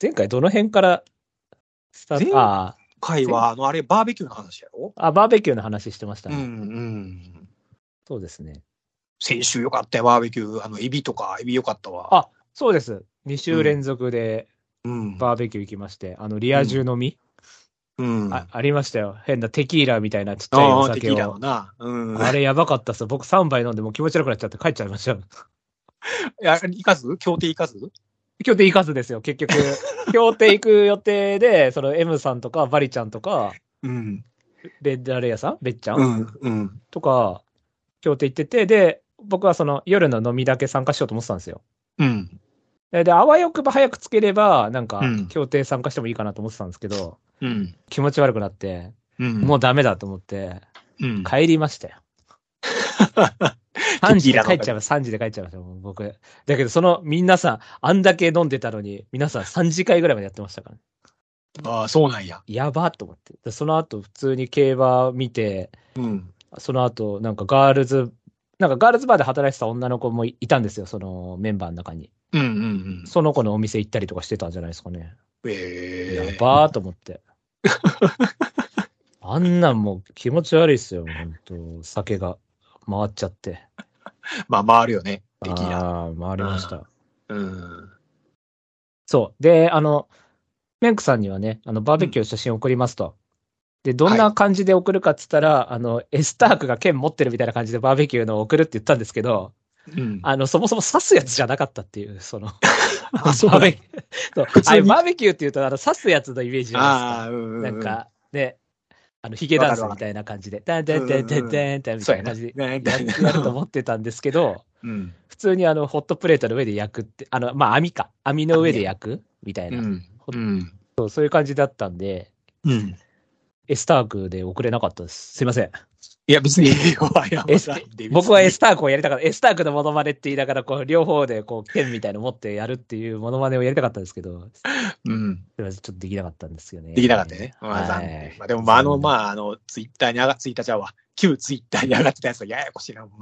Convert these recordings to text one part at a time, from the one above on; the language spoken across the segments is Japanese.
前回どの辺からスター前ト、あ回は、あの、あれ、バーベキューの話やろ？あ、あ、バーベキューの話してましたうん、ね。うん。そうですね。先週よかったよ、バーベキュー。あの、エビとか、エビよかったわ。あ、そうです。2週連続でうん。バーベキュー行きまして、あの、リア充飲み、うん。あありましたよ。変なテキーラみたいなちっちゃいおああ、テキ酒ーラのを。な。うん。あれやばかったっすよ。僕3杯飲んでもう気持ち悪くなっちゃって帰っちゃいましたよ。いや、行かず協定行かず協定行かずですよ、結局。協定行く予定で、その M さんとかバリちゃんとか、うん。レッダレアさん？ベッちゃん、うん。うん。とか、協定行ってて、で、僕はその夜の飲みだけ参加しようと思ってたんですよ。うん。で、であわよくば早くつければ、なんかうん、協定参加してもいいかなと思ってたんですけど、うん。気持ち悪くなって、うん。もうダメだと思って、うん。帰りましたよ。3時で帰っちゃいました。3時で帰っちゃいました、もう僕。だけど、その、皆さん、あんだけ飲んでたのに、皆さん3時間ぐらいまでやってましたから、ね、ああ、そうなんや。やばっと思って。でその後、普通に競馬見て、うん。その後、なんかガールズ、なんかガールズバーで働いてた女の子もいたんですよ、そのメンバーの中に。うん。うん。その子のお店行ったりとかしてたんじゃないですかね。ええやばーと思って。あんなんもう気持ち悪いっすよ、本当酒が回っちゃって。まあ、回るよね。テキーラ。ああ、回りました。うん。そう。で、あの、メンクさんにはね、あの、バーベキューの写真送りますと。で、どんな感じで送るかっつったら、あの、エスタークが剣持ってるみたいな感じでバーベキューの送るって言ったんですけど、うん。あの、そもそも刺すやつじゃなかったっていう、その、あ、そうバーベキュー。そうあれバーベキューって言うと、あの、刺すやつのイメージじゃないですか。ああ、うん。なん、か、ね、あの、ヒゲダンスみたいな感じで、ダンダンダンダンダンダンみたいな感じでね。ややると思ってたんですけど、うん。普通にあの、ホットプレートの上で焼くって、あの、まあ、網か。網の上で焼くみたいうな、ん。うん。そう。そういう感じだったんで、うん。エスタークで送れなかったです。すいません。いや、別に、謝エスらんで僕はエスタタークをやりたかった。エスタークのモノマネって言いながら、こう、両方で、こう、剣みたいの持ってやるっていうモノマネをやりたかったんですけど、すうん。ちょっとできなかったんですよね。できなかったよね。まあ、はい残念。まあ、でも、まあ、あの、まあ、あの、ツイッターに上がっ、ツイッターちゃうわ。旧ツイッターに上がってたやつはややこしいな、ほん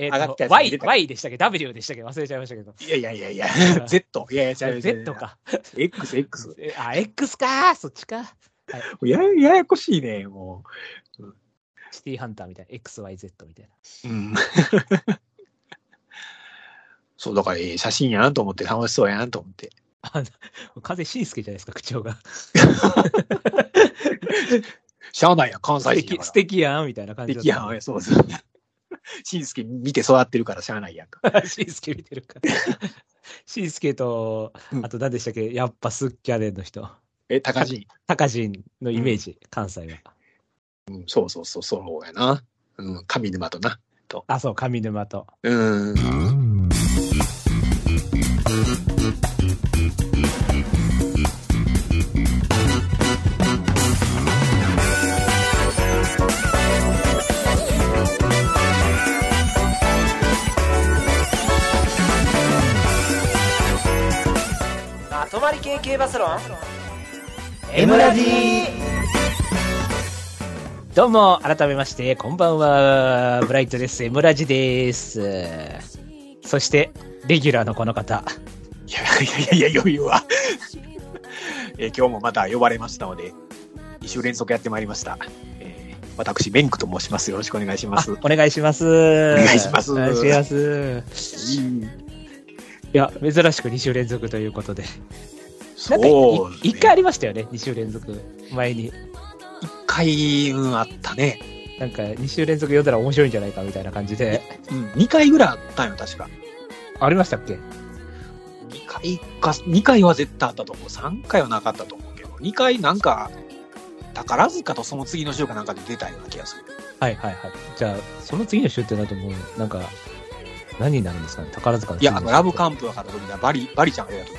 上がったと、やつ Y Y でしたっけ ?W でしたっけ？忘れちゃいましたけど。いやいやいやいや、Z。いやいや、Z。か。X、X。えあ、X かそっちか。ややややこしいね、もシティハンターみたいな。XYZ みたいな。う。うん。そう、だから、ええ写真やなと思って、楽しそうやなと思って。あ風しんすけじゃないですか、口調が。しゃあないやん、関西人。素敵やんみたいな感じ素敵やん、そうそう。しんすけ見て育ってるからしゃあないやんか。しんすけ見てるから。しんすけと、うんあと何でしたっけやっぱスッキャネンの人。え、高人？タカジンのイメージ、関西は。うん、そうそうそう、そうやな。うん、上沼とな。あ、そう、上沼と。うん。まとまり系系バスロン？M ラジどうも、改めまして、こんばんは。ブライトです。M ラジです。そして、レギュラーのこの方。いやいやいや、余裕は。えー今日もまた呼ばれましたので、2週連続やってまいりました。えー私、メンクと申します。よろしくお願いしまあす。お願いします。お願いしますお願いします。いや、珍しく2週連続ということで。なんかい、そうですね一回ありましたよね、2週連続。前に。一回、うん、あったね。なんか、2週連続読んだら面白いんじゃないかみたいな感じで。うん、2回ぐらいあったんよ、確か。ありましたっけ？2回か、2回は絶対あったと思う。3回はなかったと思うけど、2回なんか、宝塚とその次の週かなんかで出たような気がする。はいはいはい。じゃあ、その次の週ってなるともう、なんか、何になるんですかね？宝塚のいや、ラブカンンプが勝った時だ、バリ、バリちゃんが出た時。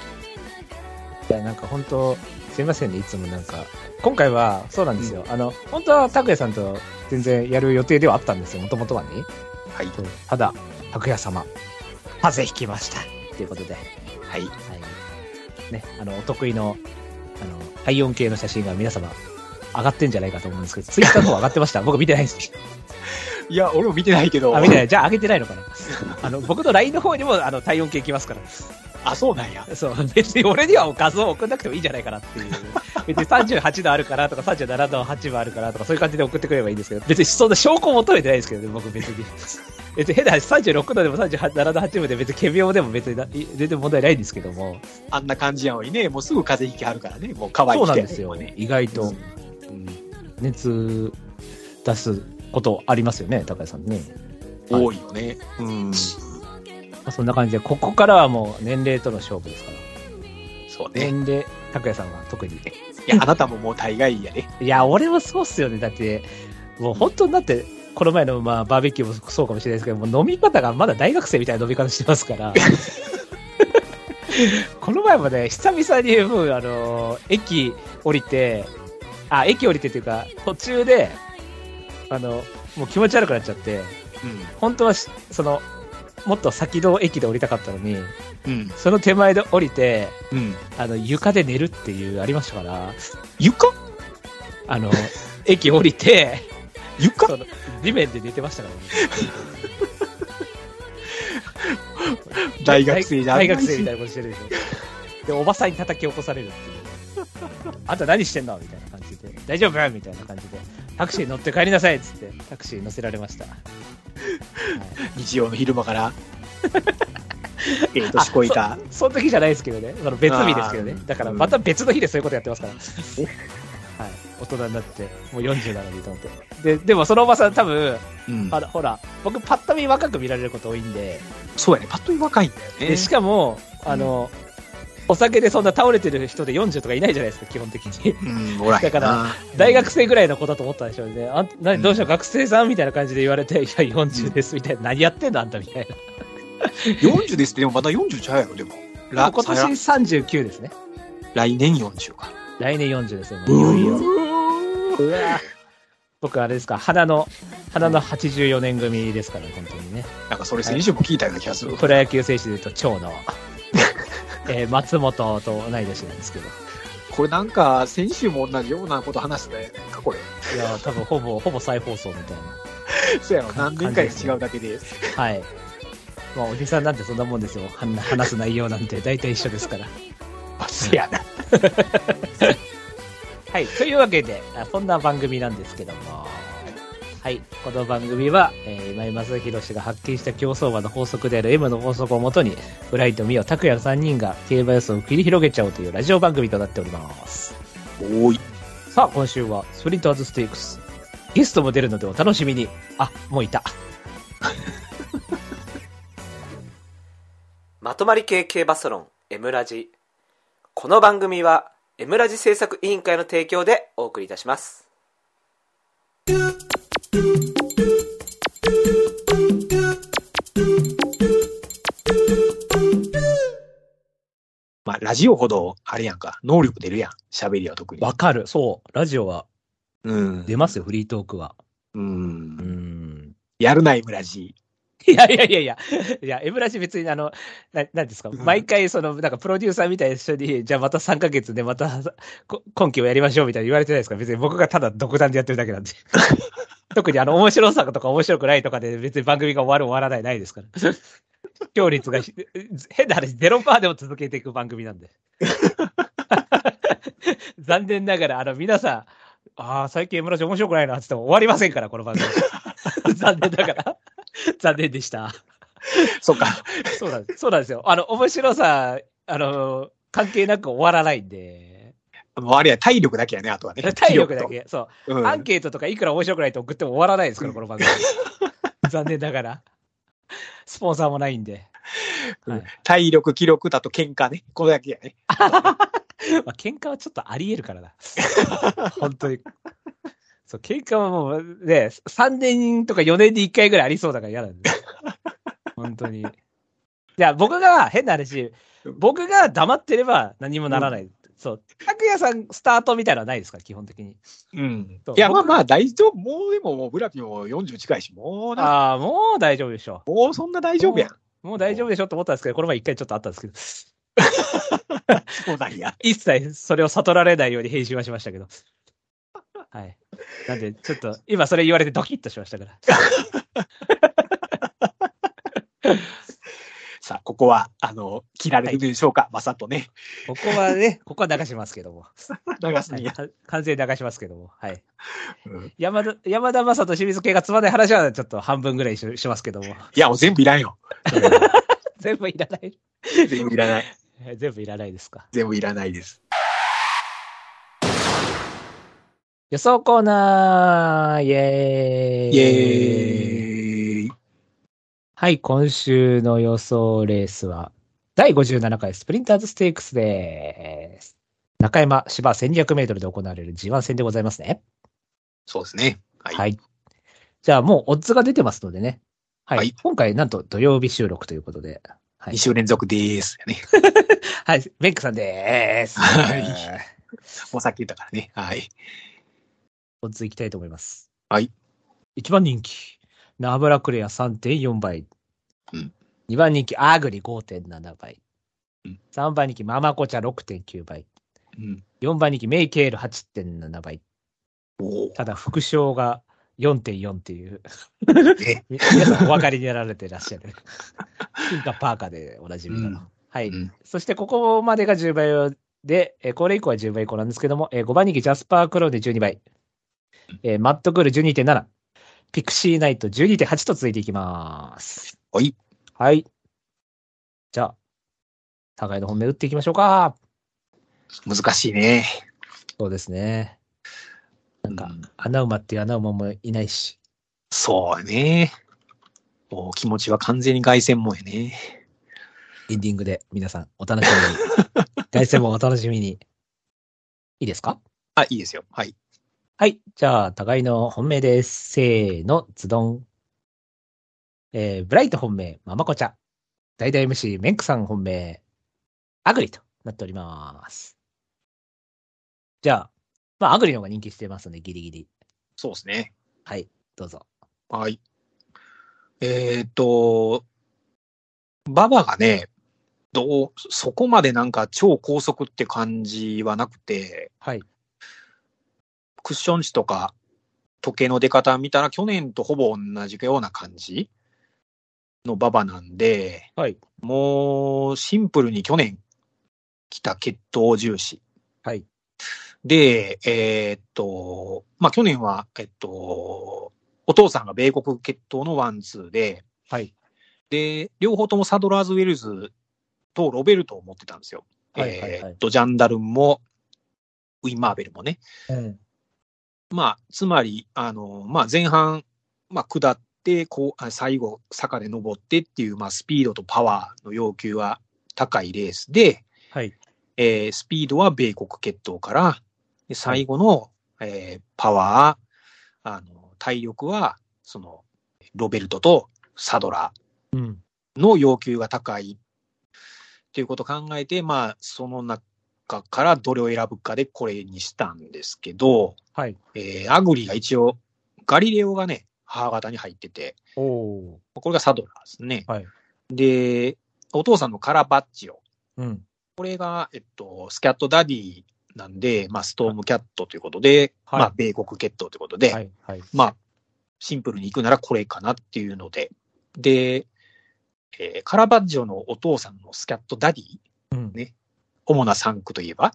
いや、なんか本当、すいませんね、いつもなんか。今回は、そうなんですよ。あの、本当は拓也さんと全然やる予定ではあったんですよ、もともとはね。はい。ただ、拓也様、風邪ひきました。ということで、はい。はい。ね、あの、お得意の、あの、体温計の写真が皆様、上がってんじゃないかと思うんですけど、ツイッターの方上がってました。僕見てないんです。いや、俺も見てないけど。あ、見てない。じゃあ上げてないのかな。あの、僕の LINE の方にも、あの、体温計来ますから。あ、そうなんや。そう、別に俺には画像を送んなくてもいいんじゃないかなっていう。別に38度あるからとか37度8分あるからとかそういう感じで送ってくればいいんですけど、別にそんな証拠を求めてないですけどね、僕別に。別に変な話、36度でも37度8分で別に仮病でも別にな全然問題ないんですけども。あんな感じやのにね、もうすぐ風邪ひきはるからね、もう可愛いそうなんですよね。。意外と、うん熱出すことありますよね、高谷さんね。多いよね。うん。まあそんな感じで、ここからはもう年齢との勝負ですから。そうね。年齢、高谷さんは特に。いや、あなたももう大概やね。いや、俺もそうっすよね。だって、もう本当になって、この前のまあバーベキューもそうかもしれないですけど、もう飲み方がまだ大学生みたいな飲み方してますから。この前もね、久々にもう、あの、駅降りて、あ、駅降りてっていうか、途中で、あの、もう気持ち悪くなっちゃって、本当はし、その、もっと先の駅で降りたかったのに、うん。うん。その手前で降りて、うん。あの、床で寝るっていう、ありましたから、床？あの、駅降りて、床？その地面で寝てましたからね。大学生じゃん大学生みたいなことしてるでしょ。で、おばさんに叩き起こされるっていう。あんた何してんの？みたいな感じで。大丈夫？みたいな感じで。タクシー乗って帰りなさいっつって、タクシー乗せられました。はい日曜の昼間から。ええ年こいた。その時じゃないですけどね。その別日ですけどねだからまた別の日でそういうことやってますから。はい。大人になって、もう40なのにと思って。で、でもそのおばさん多分、うんあの、ほら、僕パッと見若く見られること多いんで、そうやね。パッと見若いんだよね。で、しかも、あの、お酒でそんな倒れてる人で40とかいないじゃないですか、基本的に。うん。だから、大学生ぐらいの子だと思ったんでしょうね。あん何どうしよう、うん学生さんみたいな感じで言われて、いや、40です、みたいな。何やってんのあんたみたいな。40ですって、でもまだ40ちゃうやろ、でも。今年さ39ですね。来年40か。来年40ですよ、もうわ僕、あれですか、花の、花の84年組ですから、本当にね。なんかそれ先週も聞いたような気がする。プロ野球選手で言うと、長の、えー松本と同い年なんですけど。これなんか、先週も同じようなこと話したやなんかこれ。いや、多分ほぼ、ほぼ再放送みたいな。そうやろ、何年かで違うだけで。はい。まあ、おじさんなんてそんなもんですよ。は話す内容なんて大体一緒ですから。あ、せやな。はい。というわけで、あそんな番組なんですけども。はい。この番組は、えー今井正弘氏が発見した競走馬の法則である M の法則をもとに、ブライト、ミオ、拓也の3人が競馬予想を繰り広げちゃおうというラジオ番組となっております。おい。さあ、今週はスプリンターズステークス。ゲストも出るのでお楽しみに。あ、もういた。まとまり系系バスロン M ラジこの番組は M ラジ制作委員会の提供でお送りいたしますまあ、ラジオほど、あれやんか、能力出るやん。喋りは特に。わかる。そう。ラジオはうん。出ますよ、フリートークは。う。うんん。やるな、村ジ いやいやいやいや、いや、エムラジ別にあの、ななんですか、うん毎回その、なんかプロデューサーみたいな人に、じゃあまた3ヶ月でまたこ今期をやりましょうみたいに言われてないですか？別に僕がただ独断でやってるだけなんで。特にあの、面白さとか面白くないとかで別に番組が終わる終わらないないですから。視聴率がひ変な話、0%でも続けていく番組なんで。残念ながら、あの、皆さん、ああ、最近エムラジ面白くないなって言っても終わりませんから、この番組。残念ながら。残念でした。そっか。そうなんです。そうなんですよ。あの、面白さ、あの、関係なく終わらないんで。もうあれや、体力だけやね、あとはね。体力だけ。そう。うんアンケートとかいくら面白くないと送っても終わらないですから、この番組。残念ながら。スポンサーもないんで。はい体力、気力だと喧嘩ね。これだけやね。まあ、喧嘩はちょっとあり得るからな。本当に。そう、喧嘩はもうね、3年とか4年に1回ぐらいありそうだから嫌なんで。本当に。いや、僕が変な話、僕が黙ってれば何もならない。そう。拓也さんスタートみたいなのはないですか、基本的に。うん。いや、まあ僕まあ、大丈夫。もうでも、もうブラピも40近いし、もうな、ああ、もう大丈夫でしょもうそんな大丈夫やん。う。もう大丈夫でしょって思ったんですけど、この前一回ちょっとあったんですけど、そうなんや。一切それを悟られないように編集はしましたけど。はい。なんで、ちょっと、今それ言われてドキッとしましたから。さあ、ここは、あの、切られるでしょうか、まさとね。ここはね、ここは流しますけども。はい流すにや。か完全に流しますけども。はい。うん山田、山田正と清水系がつまんない話はちょっと半分ぐらいししますけども。いや、もう全部いらんよ。全部いらない。全部いらない。え 全部いらないですか。全部いらないです。予想コーナーイェーイイエーイ。はい、今週の予想レースは、第57回スプリンターズステークスです。中山芝1200メートルで行われる G1 戦でございますね。そうですね。はい。はい。じゃあもうオッズが出てますのでね。はい。はい今回なんと土曜日収録ということで。は2い。週連続です。ね。はい。ベックさんでーす。はいもうさっき言ったからね。はい。オッズいきたいと思います。はい。1番人気、ナブラクレア3.4倍。うん2番人気、アーグリ5.7倍。うん3番人気、ママコチャ6.9倍。うん。4番人気、メイケール8.7倍。おただ、副賞が4.4っていう、皆さんお分かりになられてらっしゃる。ピンカパーカでおなじみの。うんはい。うんそして、ここまでが10倍で、えーこれ以降は10倍以降なんですけども、えー5番人気ジャスパークローで12倍、えーマットクール12.7、ピクシーナイト12.8と続いていきます。はい。はい。じゃあ、互いの本命打っていきましょうか。難しいね。そうですね。なんかうん、穴馬っていう穴馬もいないし。そうね。もう気持ちは完全に凱旋門やね。エンディングで皆さんお楽しみに。凱旋門お楽しみに。いいですか？あ、いいですよ。はい。はい。じゃあ、互いの本命です。せーの、ズドン。えー、ブライト本命、ママコチャ。代々 MC、メンクさん本命、アグリとなっております。じゃあ、まあ、アグリの方が人気してますので、ギリギリ。そうですね。はい、どうぞ。はい。えーっと、ババがね、どう、そこまでなんか超高速って感じはなくて、はい。クッション値とか時計の出方見たら去年とほぼ同じような感じのババなんで、はい。もうシンプルに去年来た血統重視。はい。で、えーっと、まあ、去年は、えっと、お父さんが米国血統のワンツーで、はい。で、両方ともサドラーズ・ウェルズとロベルトを持ってたんですよ。はいはいはいえーっと、ジャンダルンも、ウィン・マーベルもね。うん。まあ、つまり、あの、まあ、前半、まあ、下って、こう、あ最後、坂で登ってっていう、まあ、スピードとパワーの要求は高いレースで、はい。えースピードは米国血統から、で最後の、えーパワー、あの、体力は、その、ロベルトとサドラの要求が高いっていうことを考えて、まあ、その中からどれを選ぶかでこれにしたんですけど、はい。えーアグリが一応、ガリレオがね、母方に入ってて、おおこれがサドラーですね。はいで、お父さんのカラバッチオ。うん。これが、えっと、スキャットダディなんで、まあ、ストームキャットということで、はいまあ、米国血統ということで、はい。はい。まあ、シンプルに行くならこれかなっていうので、で、えーカラバッジョのお父さんのスキャットダディ、うん。ね主な3区といえば、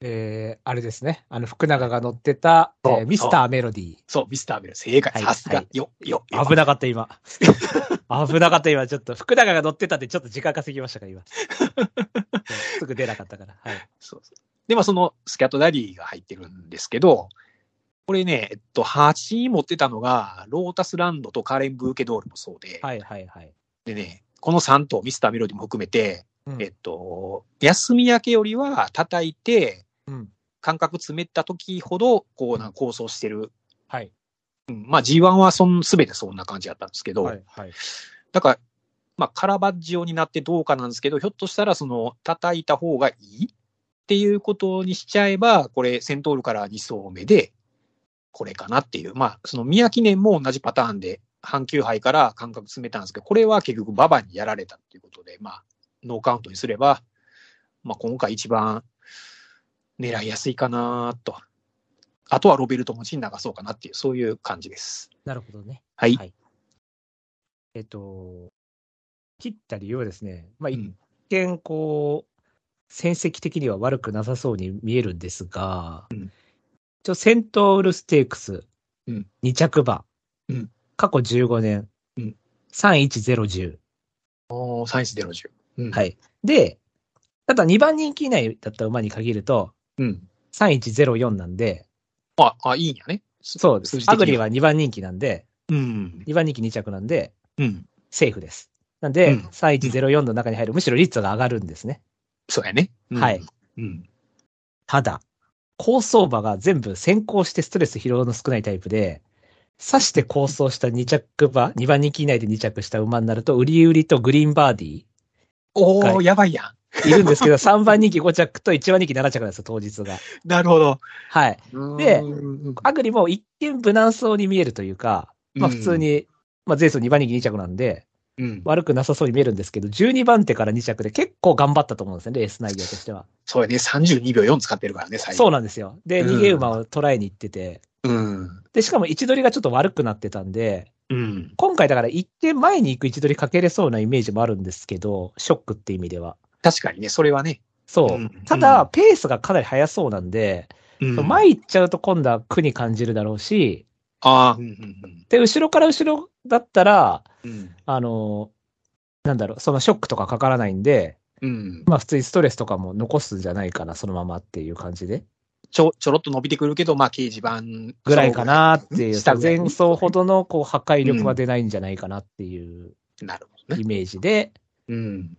えー、あれですね。あの、福永が乗ってた、えーミスターメロディー。そう、ミスターベル、正解、はいさすが、はいよ、よ、よ。危なかった、今。危なかった、今。ちょっと、福永が乗ってたんで、ちょっと時間稼ぎましたか、今。すぐ出なかったから。はい。そうそう。で、まあ、そのスキャットダディが入ってるんですけど、これね、えっと、8位持ってたのが、ロータスランドとカレン・ブーケドールもそうで、はい、はい、はい。でね、この3頭、ミスターメロディも含めて、うんえっと、休み明けよりは叩いて、うん。感覚詰めた時ほど、こう、なんか構想してる。はい。うん、まあ G1 はそん、すべてそんな感じだったんですけど、はい、はい。だから、まあカラバッジオになってどうかなんですけど、ひょっとしたらその、叩いた方がいいっていうことにしちゃえば、これ、セントールから2走目で、これかなっていう。まあ、その宮記念も同じパターンで、阪急杯から感覚詰めたんですけど、これは結局ババにやられたっていうことで、まあ、ノーカウントにすれば、まあ今回一番狙いやすいかなと。あとはロベルト持ちに流そうかなっていう、そういう感じです。なるほどね。はい。はいえっと、切った理由はですね、まあ、一うん見、こう、戦績的には悪くなさそうに見えるんですが、うん一応、セントウルステークス、うん2着馬、うん過去15年、うん31010。おー、サインスゼロ十。うん。。はいい。で、ただ2番人気以内だった馬に限ると、うん。3104なんで、あ、あ、いいんやね。そうですアグリは2番人気なんで、うん。2番人気2着なんで、うん。セーフです。なんで、うん3104の中に入る、むしろ率が上がるんですね。そうやね。うんはい。うん。ただ、高走馬が全部先行してストレス疲労の少ないタイプで、刺して構想した2着馬、2番人気以内で2着した馬になると、売り売りとグリーンバーディおー、はいやばいやん。いるんですけど、3番人気5着と1番人気7着なんですよ、当日が。なるほど。はい。でうんアグリも一見無難そうに見えるというか、まあ普通、に、まあ前走2番人気2着なんで、うん。悪くなさそうに見えるんですけど、12番手から2着で結構頑張ったと思うんですね、レース内容としては。そうやね。32秒4使ってるからね、最後。そうなんですよ。で、うん逃げ馬を捉えに行ってて、うん。で、しかも位置取りがちょっと悪くなってたんで、うん。今回だから一点前に行く位置取りかけれそうなイメージもあるんですけど、ショックって意味では。確かにね、それはね。そう。うんただ、ペースがかなり速そうなんで、うん前行っちゃうと今度は苦に感じるだろうし、ああ、うんうんで、後ろから後ろだったら、うん。うん。あの、なんだろう、そのショックとかかからないんで、うん。まあ普通にストレスとかも残すんじゃないかな、そのままっていう感じで。ちょ、ちょろっと伸びてくるけど、まあ、掲示板ぐらいかなっていう、前走ほどのこう破壊力は出ないんじゃないかなっていうなるほどね。イメージで、うん。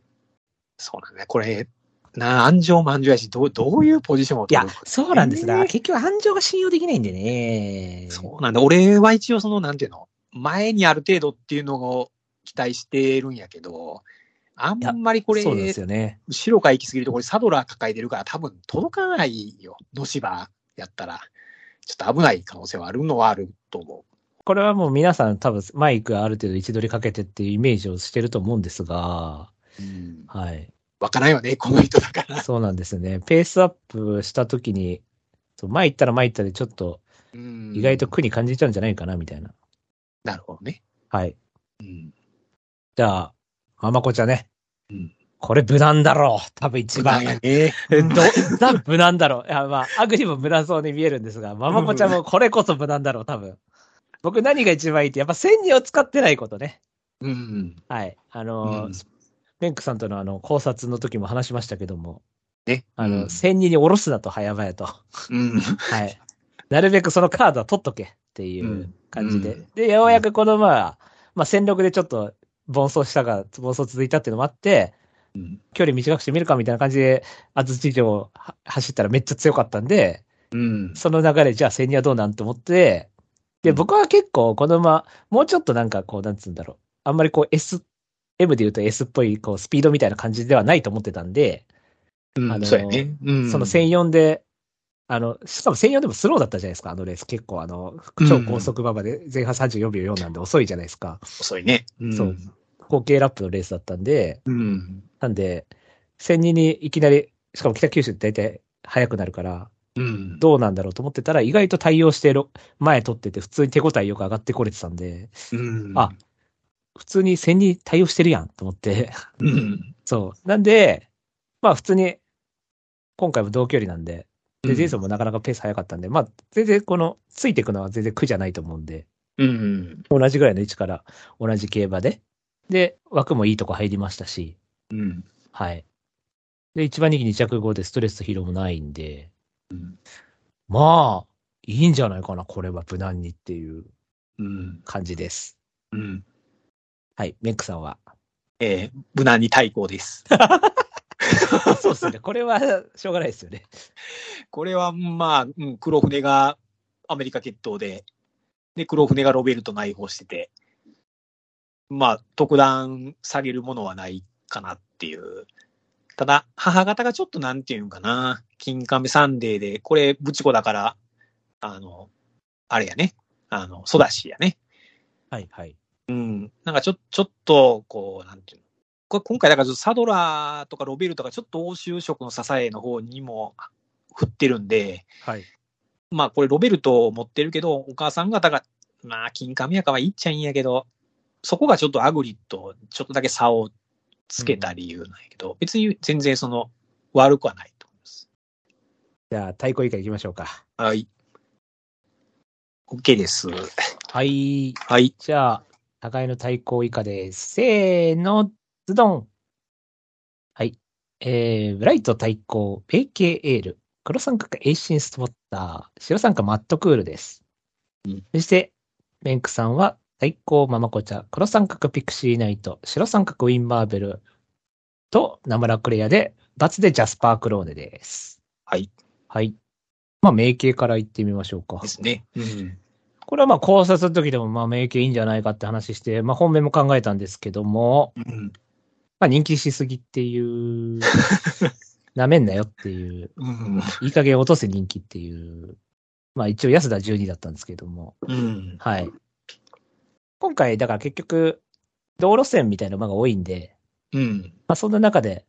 そうなんだね。これ、なあ、安城も安城やし、どう、どういうポジションをいや取る、そうなんですが、えー結局、安城が信用できないんでね。そうなんだ。俺は一応その、なんていうの、前にある程度っていうのを期待してるんやけど、あんまりこれ、そうなんですよね。後ろから行き過ぎると、これサドラー抱えてるから多分届かないよ。野芝やったら。ちょっと危ない可能性はあるのはあると思これはもう皆さん多分マイクある程度位置取りかけてっていうイメージをしてると思うんですが、う。うん。はい。わからんよね、この人だから。そうなんですね。ペースアップした時に、そう前行ったら前行ったでちょっとうん意外と苦に感じちゃうんじゃないかな、みたいな。なるほどね。はい。うん。じゃあ、ママコちゃんね。うんこれ無難だろう。多分一番。やね。ど、ザ無難だろう。いや、まあ、アグリも無難そうに見えるんですが、ママコちゃんもこれこそ無難だろう、多分。僕何が一番いいって、やっぱ千人を使ってないことね。うん。はい。あのー、うんメンクさんとのあの、考察の時も話しましたけども、ね。あの、うん千人に下ろすなと、早々と。うん。はい。なるべくそのカードは取っとけっていううん感じで。うんで、ようやくこのまあ、まあ、戦力でちょっと、暴走したが、暴走続いたっていうのもあって、うん。距離短くしてみるかみたいな感じで、安土城走ったらめっちゃ強かったんで、うん。その流れ、じゃあ千人はどうなんて思って、で、うん僕は結構この馬、もうちょっとなんかこう、なんつうんだろう。あんまりこう S、M で言うと S っぽい、こう、スピードみたいな感じではないと思ってたんで、うんあのーそうやね。うんその1004で、あの、しかも1004でもスローだったじゃないですか、あのレース。結構あの、超高速馬場で前半34秒4なんで遅いじゃないですか。遅いね。んそう。合計ラップのレースだったんで、うん。なんで、1002にいきなり、しかも北九州って大体速くなるから、うん。どうなんだろうと思ってたら、意外と対応してろ前取ってて、普通に手応えよく上がってこれてたんで、うん。あ、普通に1000に対応してるやんと思って、うん。そう。なんで、まあ普通に、今回も同距離なんで、で、ジェイソンもなかなかペース速かったんで、まあ全然この、ついていくのは全然苦じゃないと思うんで、うん。同じぐらいの位置から同じ競馬で、で、枠もいいとこ入りましたし、うん。はい。で、一番人気2着後でストレスと疲労もないんで、うんまあ、いいんじゃないかな、これは無難にっていううん。感じです。うん。はい、メックさんは。えー無難に対抗です。そうですね。これはしょうがないですよね。これは、まあ、うん、黒船がアメリカ決闘で、で、黒船がロベルト内包してて、まあ、特段下げるものはないかなっていう。ただ、母方がちょっとなんていうんかな、金亀サンデーで、これ、ブチコだから、あの、あれやね、あの、ソダシやね。はい、はい。うん。なんかちょ、ちょっと、こう、なんていうの。これ今回だからサドラーとかロベルトがちょっと欧州色の支えの方にも振ってるんで、はい。まあこれロベルトを持ってるけど、お母さん方が、まあ金亀やかはいいっちゃいいんやけど、そこがちょっとアグリとちょっとだけ差をつけた理由なんやけど、別に全然その、悪くはないと思います。じゃあ、対抗以下行きましょうか。はい。OK です。はい。はい。じゃあ、互いの対抗以下です。せーの、ズドン。はい。えー、ブライト対抗、メイケイエール、黒三角エイシンスポッター、白三角マットクールです。うんそして、メンクさんは、対抗ママコチャ、黒三角ピクシーナイト、白三角ウインマーベルとナムラクレアで、×でジャスパークローネです。はい。はい。まあ、メイケイから行ってみましょうかで。すね。うん。これはまあ考察の時でもまあメイケイいいんじゃないかって話して、まあ本命も考えたんですけども、うん。まあ人気しすぎっていう、なめんなよっていう、うん。いい加減落とせ人気っていう、まあ一応安田12だったんですけども、うん。はい。今回だから結局、道路線みたいな馬が多いんで、うん。まあそんな中で、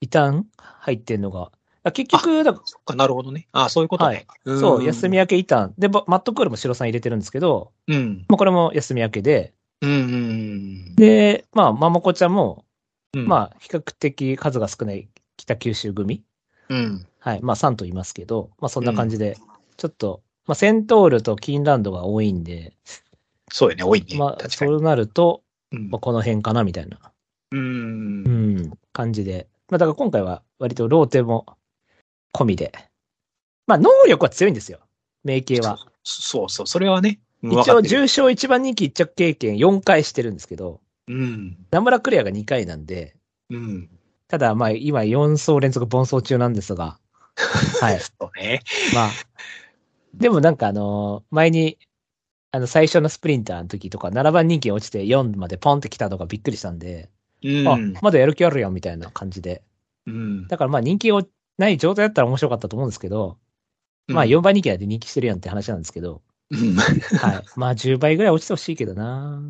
異端入ってんのが、あ結局、だかそっか、なるほどね。あそういうことね。らそう、休みや。明け異端。で、ばマットクールも白さん入れてるんですけど、うん。まあこれも休み明けで、うん。うん。で、まあ、ママコちゃんも、うん、まあ、比較的数が少ない北九州組。うん。はい。まあ、3と言いますけど、まあ、そんな感じで、ちょっと、まあ、セントールとキーンランドが多いんで、そうよね、多いね。まあ。そうなると、うんまあ、この辺かな、みたいな、う。うんん、感じで。まあ、だから今回は割とローテも込みで。まあ、能力は強いんですよ。名系は。そうそう、それはね。うん一応、重重賞一番人気一着経験4回してるんですけど、うん。ナムラクレアが2回なんで、うん。ただ、まあ、今4走連続盆走中なんですが、はい。そうね。まあ、でもなんかあのー前に、あの、最初のスプリンターの時とか、7番人気落ちて4までポンって来たのがびっくりしたんで、うん。あ、まだやる気あるやんみたいな感じで。うん。だからまあ人気をない状態だったら面白かったと思うんですけど、まあ4番人気なんで人気してるやんって話なんですけど、うん。はい。まあ10倍ぐらい落ちてほしいけどな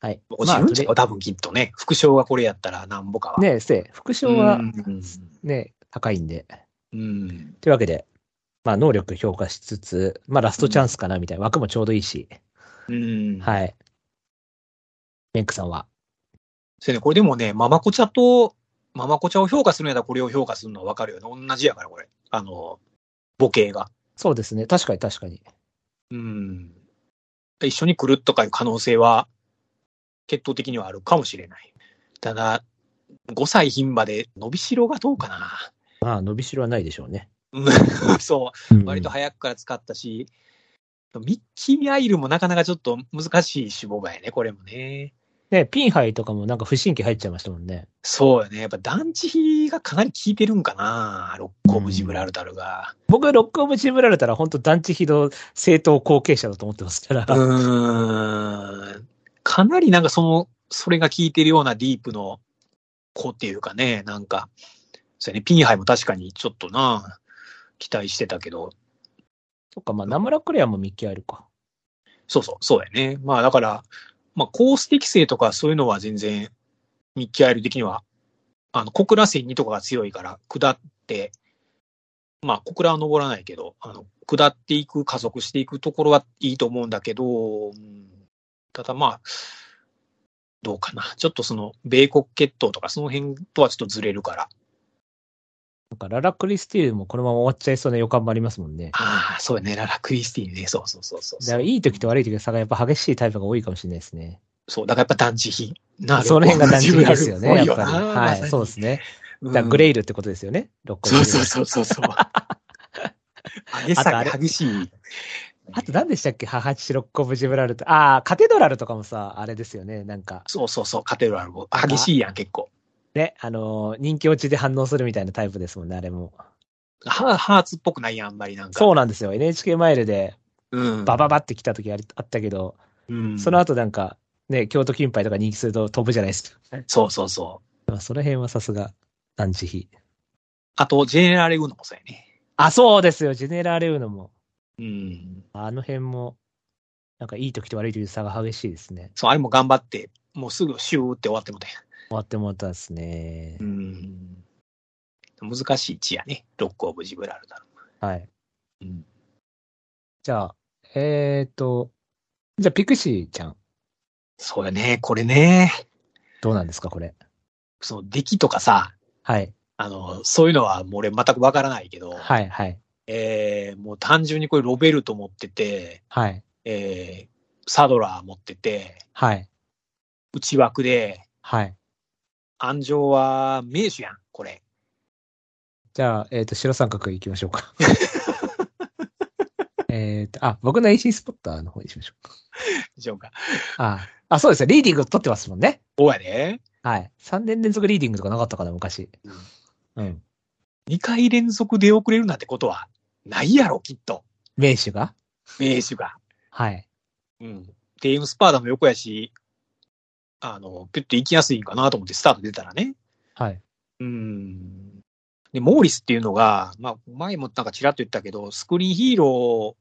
はい。まあ、落ちるんちゃう？と多分きっとね。副賞がこれやったらなんぼかは。りねえ、せい、副賞はうん。ね、高いんで。うん。というわけで、まあ能力評価しつつ、まあラストチャンスかなみたいな、枠もちょうどいいし、うん。い。はい。メンクさんは？そうね、これでもね、ママコチャと、ママコチャを評価するんやったらこれを評価するのはわかるよね。同じやから、これ。あの、母系が。そうですね。確かに確かに。うん。一緒に来るとかいう可能性は、決闘的にはあるかもしれない。ただ、5歳牝馬で伸びしろがどうかな。まあ、伸びしろはないでしょうね。うんそう。割と早くから使ったし、ミッキー・アイルもなかなかちょっと難しい脂肪がやね、これもね。ね、ピンハイとかもなんか不審期入っちゃいましたもんね。そうよね。やっぱ団地比がかなり効いてるんかな、ロック・オブ・ジブラルタルが。僕、ロックオブジブラルタラ本当団地非道正当後継者だと思ってますから。うーん。かなりなんかその、それが効いてるようなディープの子っていうかね、なんか、そうやね、ピンハイも確かにちょっとな、期待してたけど、そっか、まあ、ナムラクレアもミッキーあるか。そうそう、そうやね。まあだから、まあコース適性とかそういうのは全然、ミッキーアイル的には、あの、小倉線にとかが強いから、下って、まあ小倉は登らないけど、あの、下っていく、加速していくところはいいと思うんだけど、ただまあ、どうかな。ちょっとその、米国血統とかその辺とはちょっとずれるから。なんか、ララ・クリスティールもこのまま終わっちゃいそうな予感もありますもんね。ああ、そうやね。ララ・クリスティーンね。そうそうそうそうだから、いい時と悪い時の差がやっぱ激しいタイプが多いかもしれないですね。そう、だからやっぱ団地比。なその辺が団地ですよね、やっぱり。りはい、そうですね。うんだグレイルってことですよね。ロックオブそうそうそうそうそう。激さが激しい。あと何でしたっけ？母父ロックオブジブラルタああ、カテドラルとかもさ、あれですよね。なんか、そうそうそう、カテドラルも激しいやん、結構。ね、あのー人気落ちで反応するみたいなタイプですもんね、あれも。ハハーツっぽくないやん、あんまりなんか。そうなんですよ。NHK マイルでうん。バババって来た時ありあったけど、うん。その後なんか、ね、京都金杯とか人気すると飛ぶじゃないですか。そうそうそう。まあその辺はさすが、団地比。あと、ジェネラルウノもそうやね。あ、そうですよ。ジェネラーレウノも。うん。あの辺も、なんかいい時と悪い時の差が激しいですね。そう、あれも頑張って、もうすぐシューって終わってもたやん終わってもらったですね。うん。難しい地やね。ロックオブジブラルタル。はい。うん。じゃあ、えーと、じゃあピクシーちゃん、そうやね、これね。どうなんですか、これ？その出来とかさ、はい。あの、そういうのはもう俺全くわからないけど、はい、はい。えー、もう単純にこれロベルト持ってて、はい。えー、サドラー持ってて、はい。内枠で、はい。安城は名手やん、これ。じゃあ、えっ、と、白三角行きましょうか。えっと、あ、僕の AC スポッターの方にしましょうか。でしょうか。あ、あ、そうですね。リーディング取ってますもんね。そうやね。はい。3年連続リーディングとかなかったかな、昔。うん。2回連続出遅れるなんてことはないやろ、きっと。名手が？名手が。はい。うん。テームスパーダも横やし、あの、ピュッと行きやすいんかなと思ってスタート出たらね。はい。うん。で、モーリスっていうのが、まあ、前もなんかちらっと言ったけど、スクリーンヒーロ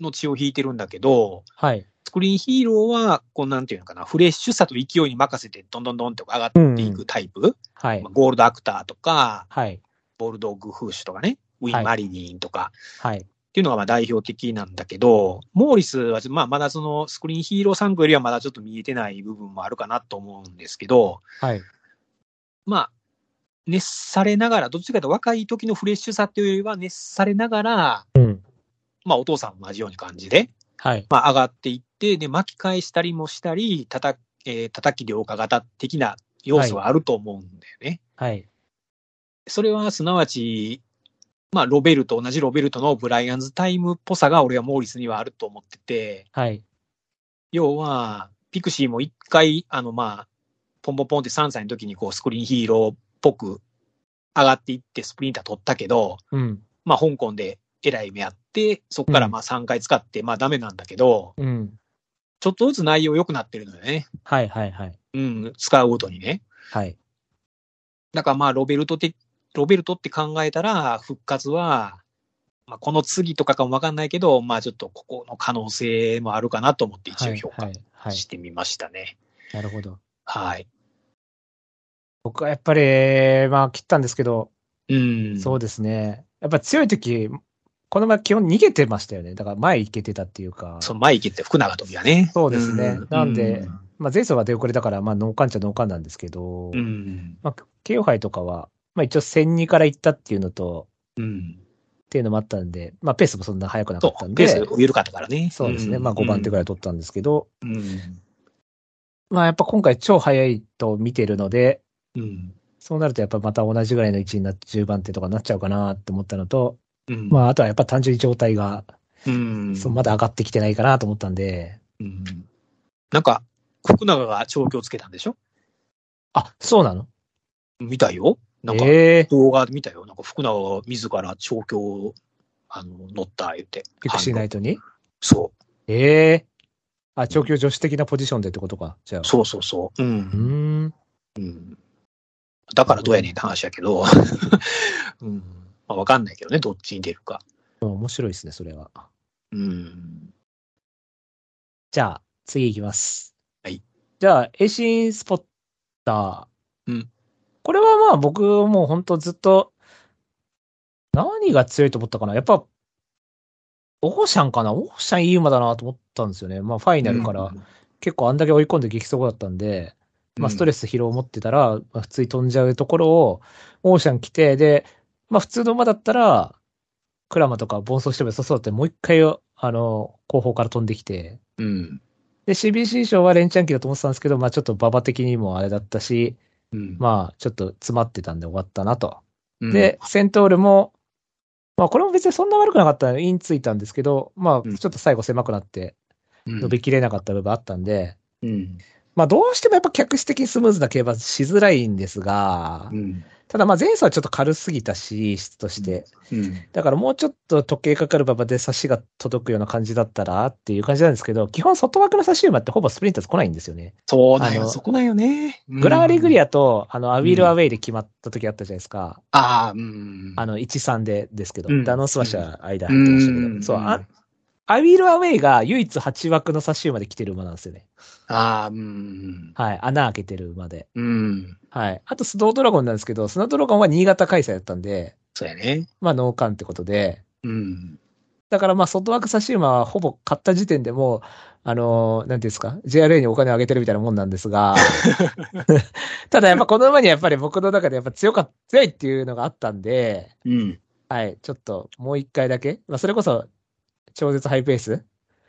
ーの血を引いてるんだけど、はい。スクリーンヒーローは、こうなんていうのかな、フレッシュさと勢いに任せて、どんどんどんって上がっていくタイプ。はいまあ。ゴールドアクターとか、はい。ボールドッグフーシュとかね、ウィン・はいマリニンとか、はい。っていうのがまあ代表的なんだけど、モーリスは、まあまだそのスクリーンヒーロー3区よりはまだちょっと見えてない部分もあるかなと思うんですけど、はい。まあ、熱されながら、どっちかというと若い時のフレッシュさっていうよりは熱されながら、うん。まあお父さんも同じような感じで、はい。まあ上がっていって、で巻き返したりもしたり、たた、えー叩き両化型的な要素はあると思うんだよね。はい。それはすなわち、まあロベルト、同じロベルトのブライアンズタイムっぽさが俺はモーリスにはあると思ってて、はい。要は、ピクシーも一回、あの、まあ、ポンポンポンって3歳の時にこう、スクリーンヒーローっぽく上がっていってスプリンター取ったけど、うん。まあ、香港でえらい目あって、そこからまあ3回使って、まあダメなんだけど、うん。ちょっとずつ内容良くなってるのよね。はい。はい。はい。うん、使うごとにね。はい。だからまあ、ロベルトって、ロベルトって考えたら、復活は、まあ、この次とかかもわかんないけど、まあ、ちょっとここの可能性もあるかなと思って一応評価はい。はい。してみましたね。なるほど。はい。僕はやっぱり、まあ、切ったんですけど、うん。そうですね。やっぱ強い時、この前基本逃げてましたよね。だから前行けてたっていうか。その前行けって福永飛びはね。そうですねうなんでまあ前走は出遅れだから、まあノーカンっちゃノーカンなんですけど、うん。まあ、慶応杯とかは、まあ一応1002から行ったっていうのと、うん。っていうのもあったんで、まあペースもそんな速くなかったんそう、ペーで、ス緩かったからね。そうですね。まあ5番手ぐらい取ったんですけど、うん。まあやっぱ今回超速いと見てるので、うん。そうなるとやっぱまた同じぐらいの位置になって10番手とかになっちゃうかなって思ったのと、うん。まああとはやっぱ単純に状態が、うん。そうまだ上がってきてないかなと思ったんで、うん。なんか、福永が調教つけたんでしょ？あ、そうなの？見たよ。なんか、ええ動画で見たよ。なんか福永が自ら調教、あの、乗った言って。ピクシーナイトに？そええあ、調教助手的なポジションでってことか。じゃあう。。そうそうそう。う。うん。うん。だからどうやねんって話やけど。うん。まあわかんないけどね、どっちに出るか。面白いですね、それは。うん。じゃあ、次いきます。はい。じゃあ、エイシンスポッター。うん。これはまあ僕もう本当ずっと、何が強いと思ったかな？やっぱ、オーシャンかな？オーシャンいい馬だなと思ったんですよね。まあファイナルから結構あんだけ追い込んで激走だったんで、まあストレス。ス疲労持ってたら、まあ普通に飛んじゃうところを、オーシャン来て、で、まあ普通の馬だったら、クラマとか暴走しても良さそうだって、もう一回、あの、後方から飛んできて、うん。で、CBC 賞はレンチャン期だと思ってたんですけど、まあちょっと馬場的にもあれだったし、うん。まあちょっと詰まってたんで終わったなと。うん、で、セントールも、まあこれも別にそんな悪くなかったインついたんですけど、まうんあちょっと最後狭くなってうん、伸びきれなかった部分あったんで、うん。まあどうしてもやっぱ客室的にスムーズな競馬しづらいんですがう、ん。ただまあ前走はちょっと軽すぎたし、質として。うん。だからもうちょっと時計かかる馬場で差しが届くような感じだったらっていう感じなんですけど、基本外枠の差し馬ってほぼスプリンターズ来ないんですよね。そうなんよ。そこなんよね。グラーリグリア。アと、あの、アウィールアウェイで決まった時あったじゃないですか。ああ、うん。あの、1-3でですけど、うんダノンスマッシャー間入ってましたけど、うんそう、あアウィールアウェイが唯一8枠の差し馬で来てる馬なんですよね。ああ、うん。はい。穴開けてる馬で。うん。はい。あと、スノードラゴンなんですけど、スノードラゴンは新潟開催だったんで、そうやね。まあ、農館ってことで、うん。だからまあ、外枠差し馬はほぼ買った時点でもう、あの、なんていうんですか、JRA にお金をあげてるみたいなもんなんですが、ただやっぱこの馬にはやっぱり僕の中でやっぱ強かっ強いっていうのがあったんで、うん。はい、ちょっともう一回だけ、まあそれこそ超絶ハイペース、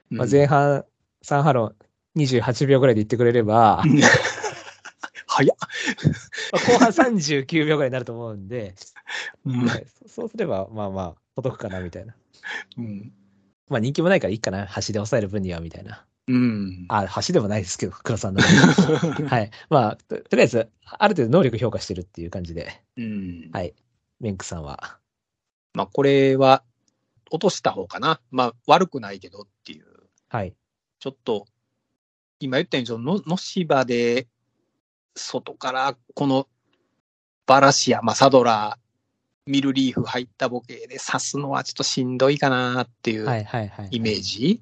まあ、うん前半3ハロン28秒ぐらいで行ってくれれば、早っ。まあ後半39秒ぐらいになると思うんで、うんそうすればまあまあ届くかなみたいな。うん。まあ人気もないからいいかな、橋で抑える分にはみたいな。うん。あ、橋でもないですけど、黒さんの。はい。まあ、ととりあえず、ある程度能力評価してるっていう感じで、うん。はい。メンクさんは？まあ、これは、落とした方かな。まあ、悪くないけどっていう。はい。ちょっと、今言ったように、その、の野芝で、外から、この、バラシア、まあ、サドラー、ミルリーフ入ったボケで刺すのはちょっとしんどいかなっていうはいはいはい。イメージ。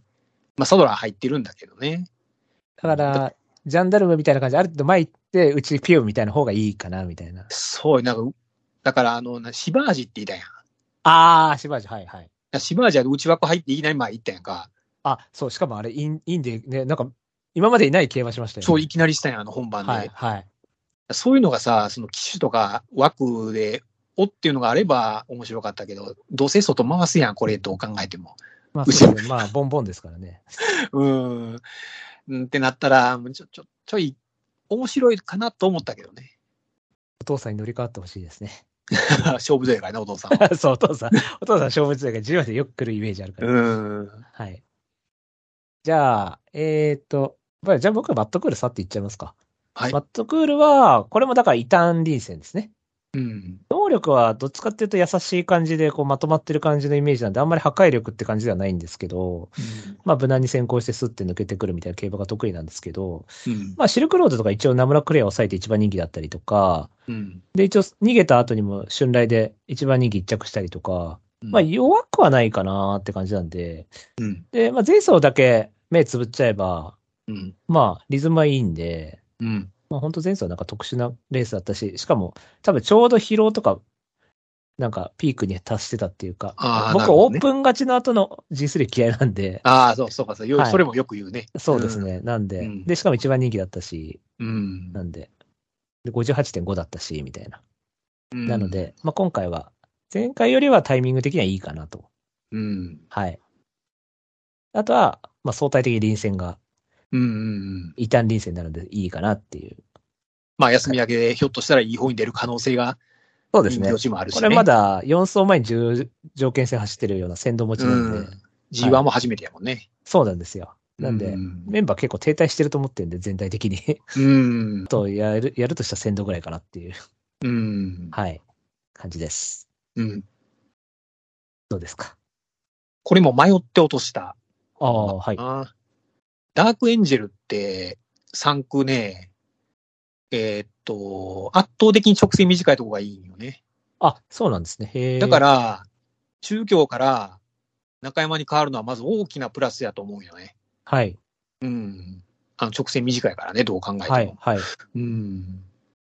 まあ、サドラー入ってるんだけどね。だから、ジャンダルムみたいな感じで、ある程度前行って、うちピューみたいな方がいいかな、みたいな。そう、なんか、だから、あの、なシヴァージって言いたやん。あー、しばらく、はいはい。シヴァージは内枠入っていきなり前行ったやんか。あ、そう、しかもあれ、イン、インでね、なんか、今までいない競馬しましたよね。そう、いきなりしたやん、あの本番で。はいはい。そういうのがさ、その騎手とか枠で、おっていうのがあれば面白かったけど、どうせ外回すやん、これと考えても。まあ、ね。まあ、ボンボンですからね。うーん。うんってなったら、ちょ、ちょ、ちょい、面白いかなと思ったけどね。お父さんに乗り換わってほしいですね。勝負強いからね、お父さんは。そう、お父さん、お父さん勝負強いから、10話でよく来るイメージあるから。うーん。はい。じゃあ、えっ、と、やっぱりじゃあ僕はマットクールさって言っちゃいますか。はいマットクールは、これもだから異端臨戦ですね。うん。能力はどっちかっていうと優しい感じでこうまとまってる感じのイメージなんで、あんまり破壊力って感じではないんですけど、まあ無難に先行してスッて抜けてくるみたいな競馬が得意なんですけど、うん。まあシルクロードとか一応ナムラクレアを抑えて一番人気だったりとか、うん。で一応逃げた後にも春来で一番人気一着したりとか、まあ弱くはないかなって感じなんで、うん。で、まあ前走だけ目つぶっちゃえば、うん。まあリズムはいいんで、うん。まあ本当前走はなんか特殊なレースだったし、しかも多分ちょうど疲労とか、なんかピークに達してたっていうか、僕オープン勝ちの後の G3 嫌いなんで、ああ、そう、そうか、そう、よはいそれもよく言うね。そうですね。なんで、うんで、しかも一番人気だったし、うん。なんで、で58.5だったし、みたいな。うん。なので、まあ今回は、前回よりはタイミング的にはいいかなと。うん。はい。あとは、まあ相対的臨戦がうん。うん。うん。異端臨戦なのでいいかなっていう。まあ、休み明けでひょっとしたらいい方に出る可能性が、そうですね人気。落ちもあるし、こね。れまだ4走前に10条件戦走ってるような先導持ちなんで、うん。G1 も初めてやもんね。そうなんですよ。なんで、うんメンバー結構停滞してると思ってるんで、全体的に。うん。と、やる、やるとしたら先導ぐらいかなっていう、うん。はい、感じです。うん。どうですか？これも迷って落とした。ああ、はい。あダークエンジェルって、3区ね、えーっと、圧倒的に直線短いとこがいいんよね。あ、そうなんですね。へえ。だか、ら、中京から中山に変わるのはまず大きなプラスやと思うよね。はい。うん。あの直線短いからね、どう考えても。はい、はい、うん。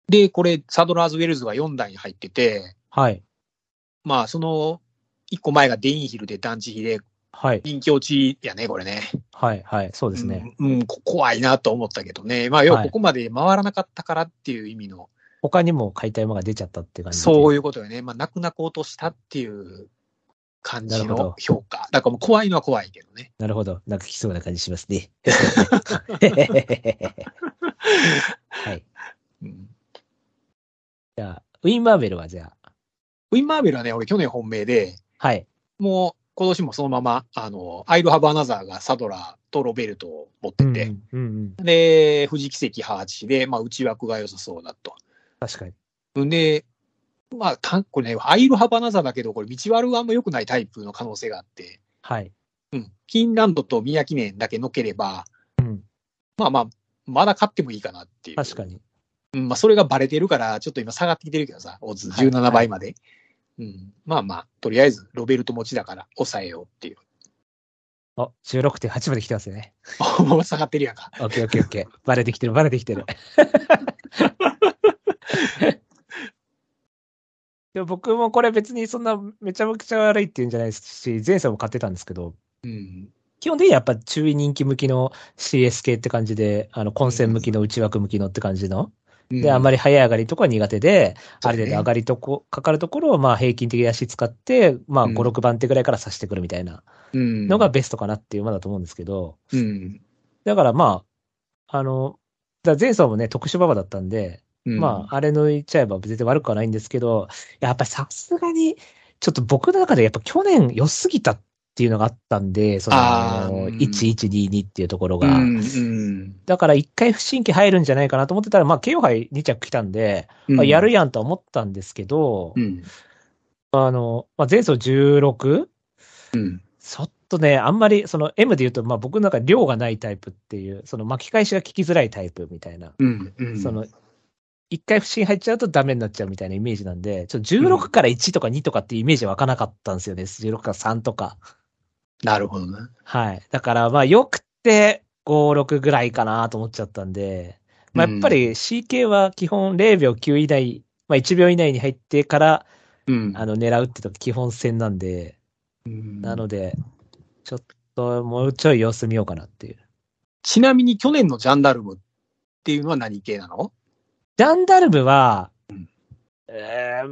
で、これ、サドラーズ・ウェルズが4台に入ってて、はい、まあ、その、1個前がデインヒルで団地比ではい、人気落ちやね、これね。はい、はい、そうですね。うん、うんこ怖いなと思ったけどね。まあ、要ははいここまで回らなかったからっていう意味の、他にも買いたい馬が出ちゃったっていう感じで。そういいうことよね。まあ、泣く泣く落としたっていう感じの評価。だからもう怖いのは怖いけどね。なるほど。なんか来そうな感じしますね。はい。うんじゃあ、ウィン・マーベルはじゃあ、ウィン・マーベルはね、俺去年本命で、はい。もう今年もそのまま、あの、アイル・ハブ・アナザーがサドラーとロベルトを持ってて、うん、うん、うん。で、富士奇跡ハーチで、まあ、内枠が良さそうだと。確かに。んで、まあ、かんこれね、アイル・ハブ・アナザーだけど、これ道悪はあんま良くないタイプの可能性があって、はい。うん。キンランドと宮記念だけ乗ければ、うん。まあまあ、まだ勝ってもいいかなっていう。確かに。うん、まあ、それがバレてるから、ちょっと今下がってきてるけどさ、オッズはい17倍まで。うん。まあまあ、とりあえず、ロベルト持ちだから、抑えようっていう。あ、16.8まで来てますよね。もう下がってるやんか。オッケーオッケーオッケー。バレてきてる、バレてきてる。でも僕もこれ別にそんなめちゃくちゃ悪いっていうんじゃないですし、前走も買ってたんですけど、うん。基本的にはやっぱ注意人気向きの CS 系って感じで、あの、混戦向きの内枠向きのって感じの。で、あんまり、り早い上がりとかは苦手で、ある程度上がりとこ、かかるところをまあ平均的に足使って、まあうん。5、6番手ぐらいから刺してくるみたいなうん。のが、ベストかなっていう馬だと思うんですけど、うん。だからまあ、あの、前走もね、特殊馬場だったんで、うん。まあ、あれ抜いちゃえば全然悪くはないんですけど、やっぱりさすがに、ちょっと僕の中でやっぱ去年良すぎたっていうのがあったんで、その、あーうん1122っていうところうが。ん。うん。だから一回不審期入るんじゃないかなと思ってたら、まあ、KO 杯2着来たんで、まあ、やるやんとは思ったんですけど、うん。あの、まあ、前走 16? うん。ちょっとね、あんまり、その M で言うと、まあ僕の中で量がないタイプっていう、その巻き返しが効きづらいタイプみたいな。うん。うん。その、一回不審入っちゃうとダメになっちゃうみたいなイメージなんで、ちょっと16から1とか2とかっていうイメージは湧かなかったんですよね。16から3とか。なるほどな。はい。だからまあよくて5、6ぐらいかなと思っちゃったんで、まあやっぱり CK は基本0秒9以内、まあ1秒以内に入ってから、うん。あの狙うってと基本戦なんで、うんなので、ちょっともうちょい様子見ようかなっていう。ちなみに去年のジャンダルムっていうのは何系なの？ジャンダルムはうん、えーう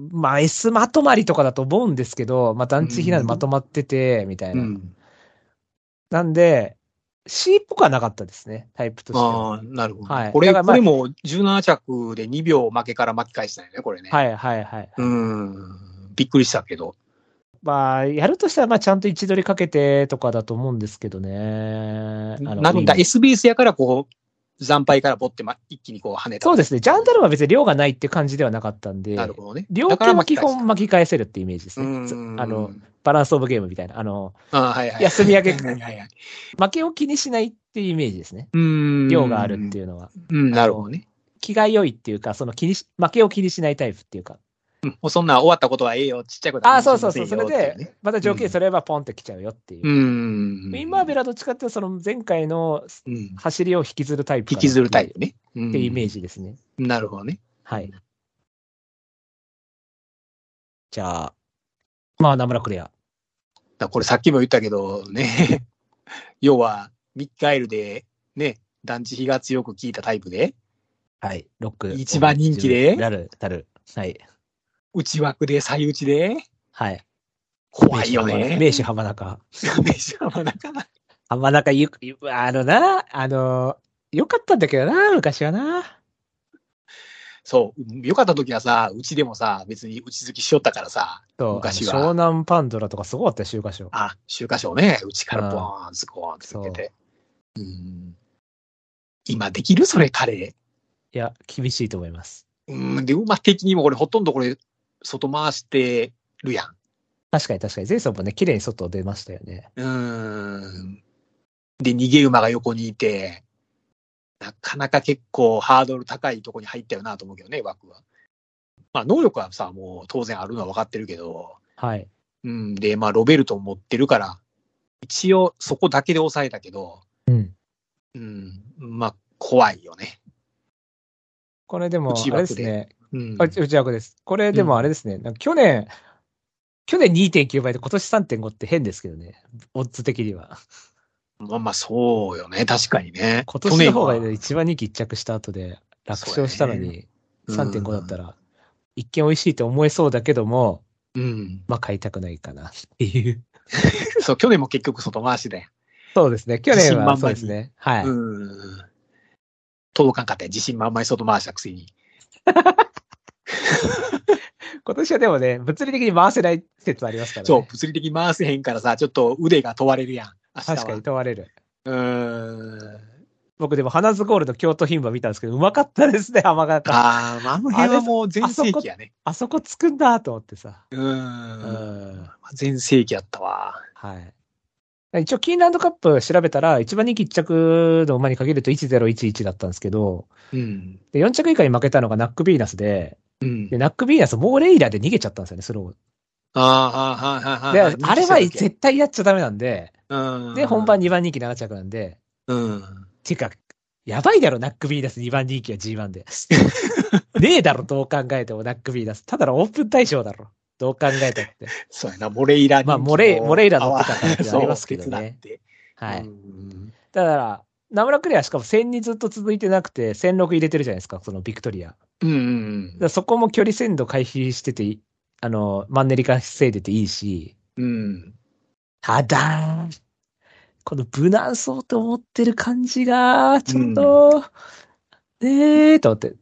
んまあ S まとまりとかだと思うんですけど、まあ団地避難でまとまってて、みたいな。ん。なんで、C っぽくはなかったですね、タイプとしては。ああ、なるほど。はいこれ、まあこれも17着で2秒負けから巻き返したよね、これね。はいはいはい。うん。びっくりしたけど。まあ、やるとしたら、まあちゃんと位置取りかけてとかだと思うんですけどね。あのなので、SBS やからこう、惨敗からボって、ま、一気にこう跳ねた。そうですね。ジャンダルムは別に量がないっていう感じではなかったんで、なるほどね。両だから手は基本巻き返せるってイメージですうね。あの、バランスオブゲームみたいな。あの、ああはいはい。休み明け はいはいはい。負けを気にしないっていうイメージですね。うん。量があるっていうのは。うん、なるほどね。気が良いっていうか、その気にし、負けを気にしないタイプっていうか。う んもうそんな終わったことはええよ、ちっちゃいことはああ、そうそうそう。それでまた条件そればポンってきちゃうよっていう。うん。インバーベラどっちかっていうと、その前回のうん。走りを引きずるタイプ引きずるタイプね。っていうイメージ。ジですね。なるほどね。はい。じゃあ、まあ、名村クレア。だこれさっきも言ったけどね、要は、ミッカエルで、ね、団地比が強く効いたタイプで、はい。ロック。一番人気でなる、なる。はい。内枠で最内で、はい。怖いよね。名手浜中。名手浜中。浜中ゆ、ゆあのな、あの、よかったんだけどな、昔はな。そう、良かった時はさ、うちでもさ、別に内付きしよったからさ、昔は湘南パンドラとかすごかったよ、週刊賞。あ、週刊賞ね、うちからボーン、ズコーンって言ってて。うん。今できるそれ、彼。いや、厳しいと思います。うん、で、馬的にもこれほとんどこれ、外回してるやん。確かに確かに。前走もね、綺麗に外出ましたよね。うーん。で、逃げ馬が横にいて、なかなか結構ハードル高いとこに入ったよなと思うけどね、枠は。まあ、能力はさ、もう当然あるのは分かってるけど、はい。うん。で、まあ、ロベルト持ってるから、一応そこだけで抑えたけど、うん。うん。まあ、怖いよね。これでも、内あれですね。うん。あ内枠です。これでもあれですね。なんか去年、去年2.9倍で今年3.5って変ですけどね。オッズ的には。まあまあ、そうよね。確かにね。今年の方が一番人気一着した後で楽勝したのにそうやね3.5だったら、一見美味しいと思えそうだけども、うん。まあ買いたくないかなっていう。そう、去年も結局外回しで。そうですね。去年はそうですね。はい。うん。届かんかったよ。自信満々に外回したくせに。今年はでもね、物理的に回せない説ありますからね。そう、物理的に回せへんからさ、ちょっと腕が問われるやん。確かに問われる。うーん。僕でも花ズゴールド京都牝馬見たんですけど、うまかったですね、浜川か。ああ、まあ、あの辺はもう全盛期やね。あそこつくんだと思ってさ。う。うんん。全盛期やったわ。はい。一応、キーンランドカップ調べたら、一番人気一着の馬に限ると1011だったんですけど、うん。で、4着以下に負けたのがナックビーナスで、うんで、。ナックビーナス、モーレイラで逃げちゃったんですよね、スロー。ああ、はいはいはいで、はい。あれは絶対やっちゃダメなんで、うん。で、本番2番人気7着なんで、うん。てか、やばいだろ、ナックビーナス2番人気は G1 で。ねえだろ、どう考えてもナックビーナス。ただのオープン対象だろ。どう考えたって。そうやな、モレイラまあモレイモレイラ乗ってたからってそうありますけどね はい。うんだから、ナムラクレアしかも1000にずっと続いてなくて、1006入れてるじゃないですか、そのビクトリア。うんうんらそこも距離線度回避しててあの、マンネリ化防いでていいし、うん。うん。ただ、この無難そうと思ってる感じが、ちょっと、ねえと思って。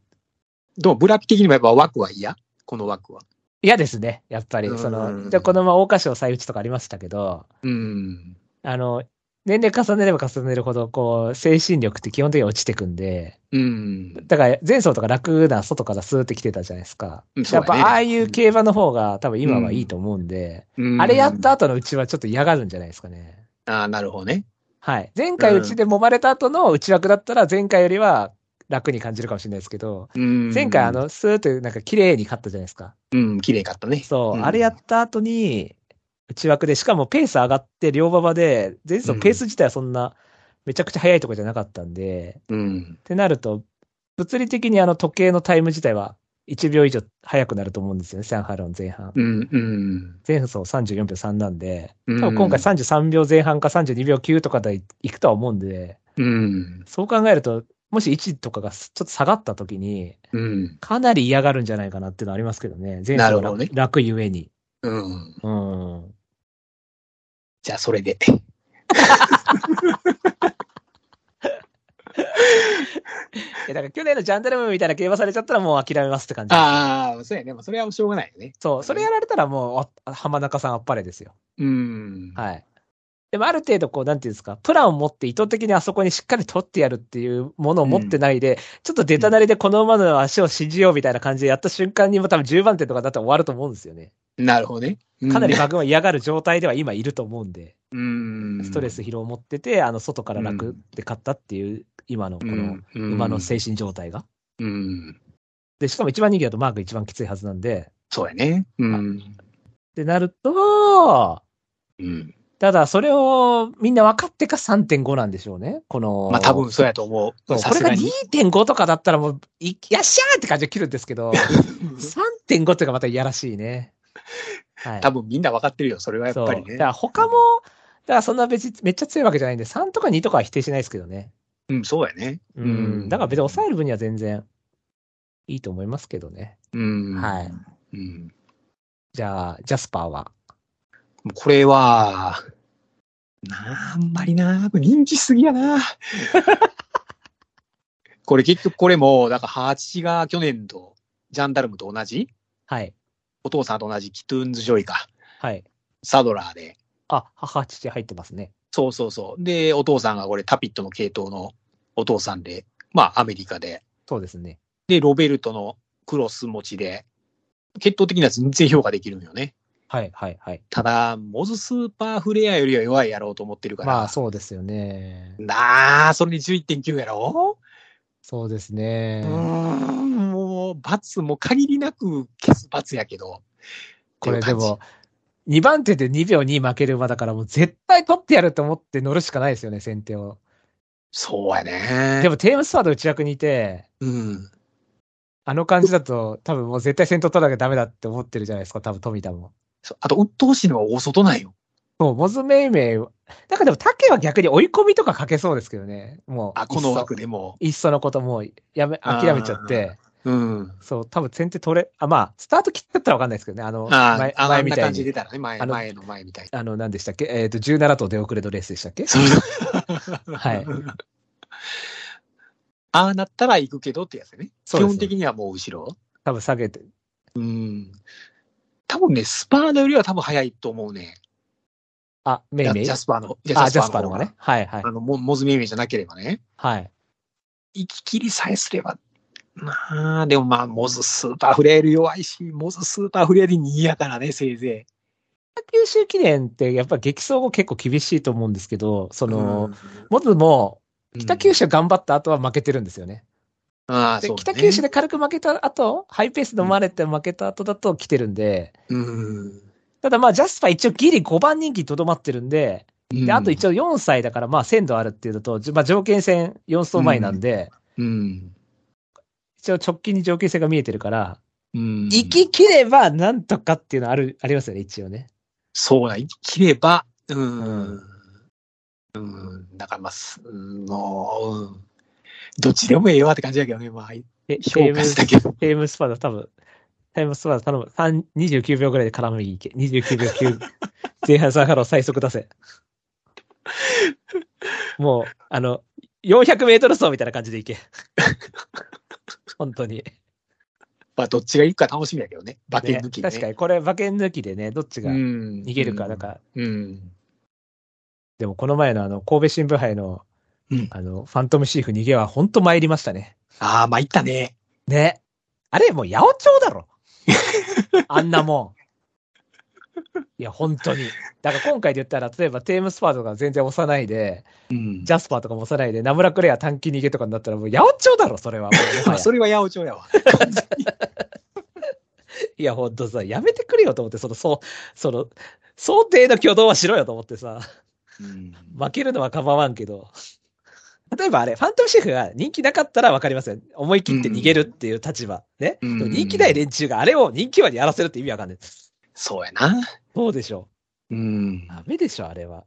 どうブラピ的にもやっぱ枠は嫌？この枠は。嫌ですね、やっぱり。うんその、で、このまま桜花賞再打ちとかありましたけど、うん。あの、年齢重ねれば重ねるほど、こう、精神力って基本的に落ちてくんで、うん。だから前走とか楽な外からスーって来てたじゃないですか。うんそうだねやっぱああいう競馬の方が多分今はいいと思うんで、うんあれやった後のうちはちょっと嫌がるんじゃないですかね。ああ、なるほどね。はい。前回うちで揉まれた後の内枠だったら前回よりは楽に感じるかもしれないですけど、うん前回あ、の、スーってなんか綺麗に勝ったじゃないですか。うん、綺麗かったね。そう、んあれやった後に、内枠で、しかもペース上がって両馬場で、前走ペース自体はそんな、めちゃくちゃ速いとこじゃなかったんで、うん。ってなると、物理的にあの時計のタイム自体は1秒以上速くなると思うんですよね、サンハロン前半。うん、うん。前走34秒3なんで、うん多分今回33秒前半か32秒9とかでいくとは思うんで、うん。そう考えると、もし1とかがちょっと下がった時に、うん。かなり嫌がるんじゃないかなっていうのはありますけどね。前走楽,、ね楽ゆえに。うん。うん。じゃあ、それで。えだから去年のジャンダルムみたいな競馬されちゃったらもう諦めますって感じ。ああ、そうやね。まあそれはしょうがないよね。そう、それやられたらもうあ浜中さんあっぱれですよ。うん。はい。でもある程度こう、なんていうんですか、プランを持って意図的にあそこにしっかり取ってやるっていうものを持ってないで、ちょっと出たなりでこの馬の足を信じようみたいな感じでやった瞬間にも多分10番手とかだったら終わると思うんですよね。なるほどね。かなり馬群は嫌がる状態では今いると思うんで、うん。ストレス疲労を持ってて、あの、外から楽で勝ったっていう、今のこの馬の精神状態が。うん。で、しかも一番人気だとマーク一番きついはずなんで、そうやね。うん。ってなると、うん。ただそれをみんな分かってか3.5なんでしょうね。この、まあ多分そうやと思う。これがさすがに。2.5とかだったらもう、いやっしゃーって感じで切るんですけど、3.5っていうかまたいやらしいね。はい。多分みんな分かってるよ。それはやっ。ぱりねだか。ら他も、だからそんな別にめっちゃ強いわけじゃないんで、3とか2とかは否定しないですけどね。うん、そうやね。うん。だから別に抑える分には全然いいと思いますけどね。うん。はい。うん。じゃあ、ジャスパーは？これは、なあ、あんまりな、人気すぎやな。これ結局これも、だからハーチが去年とジャンダルムと同じ？はい。お父さんと同じキトゥーンズ・ジョイか。はい。サドラーで。あ、母、父入ってますね。そうそうそう。で、お父さんがこれタピットの系統のお父さんで、まあアメリカで。そうですね。で、ロベルトのクロス持ちで、血統的には全然評価できるのよね。はい、はい、はい。ただ、モズスーパーフレアよりは弱いやろうと思ってるから。まあ、そうですよね。なあ、それに11.9やろ？そうですうね。ーん、罰も限りなく消す罰やけど。これでも、2番手で2秒2負ける馬だからもう絶対取ってやると思って乗るしかないですよね、先手を。そうやね。でもテームスワード内役にいて、うん。あの感じだと多分もう絶対先頭取らなきゃダメだって思ってるじゃないですか、多分富田も。そうあと、鬱陶しいのは大外なんよ。もう、モズメイメイ、なんかでも竹は逆に追い込みとかかけそうですけどね。もう、あ、この枠でも。いっそのこともうやめ、諦めちゃって、うん。そう、多分先手取れ、あ、まあ、スタート切ってったらわかんないですけどね、あの、前ああ、あんな前みたいに。感じ出たらね、前、あの前の前みたいに。あの、何でしたっけ？えっ、と、17頭出遅れのレースでしたっけ？はい。ああなったら行くけどってやつね。基本的にはもう後ろ？多分下げて。うん。多分ね、スパーナよりは多分早いと思うね。あ、メイメイ？ジャスパーの。あ、ジャスパーの方が方ね。はいはいあ。の、モモズメイメイじゃなければね。はい。行き切りさえすれば。まあ、でもまあ、モズスーパーフレール弱いし、モズスーパーフレール2位やからね、せいぜ九州記念ってやっぱ激走後結構厳しいと思うんですけど、そい。の、うんモズも北九州。州頑張った後は負けてるんですよね。ああ、でそうだね北九州で軽く負けた後、ハイペースで飲まれて負けた後だと来てるんで、うん。ただまあジャスパー一応ギリ5番人気にとどまってるんで、うんで、あと一応4歳だからまあ鮮度あるっていうのと、じまあ条件戦4走前なんで、うん。一応直近に条件戦が見えてるから、うん。生き切ればなんとかっていうのある、ありますよね、一応ね。そうだ、生き切れば、う。うんうん。だからまあ、すうん、もう、うん。どっちでもええわって感じだけどね、まあ、え、評価したけど。テイエムスパーダ多分、テイエムスパーダ頼む。3 29秒ぐらいで絡みいけ。29秒9。前半3ハロー最速出せ。もう、あの、400メートル走みたいな感じでいけ。本当に。まあ、どっちがいくか楽しみだけどね。馬券抜きね確かに、これ馬券抜きでね、どっちが逃逃げるか、なん。か、うん。でもこの前のあの、神戸新聞杯の、うんあの、ファントムシーフ逃げは本当参りましたね。ああ、まあ、いったね。ね。あれ、もう八百長だろ。あんなもん。いや、本当に。だから今回で言ったら、例えばテームスパーとか全然押さないで、うん。ジャスパーとかも押さないで、ナムラクレア短期逃げとかになったら、もう八百長だろ、それは。それは八百長やわ。いや、ほんとさ、やめてくれよと思って、その、そう、その、想定の挙動はしろよと思ってさ、うん。負けるのは構わんけど。例えばあれ、ファントムシェフが人気なかったらわかりますよ。思い切って逃げるっていう立場。ね。うんでも人気ない連中があれを人気馬にやらせるって意味わかんない。そうやな。そうでしょ。うん。ダメでしょ、あれは。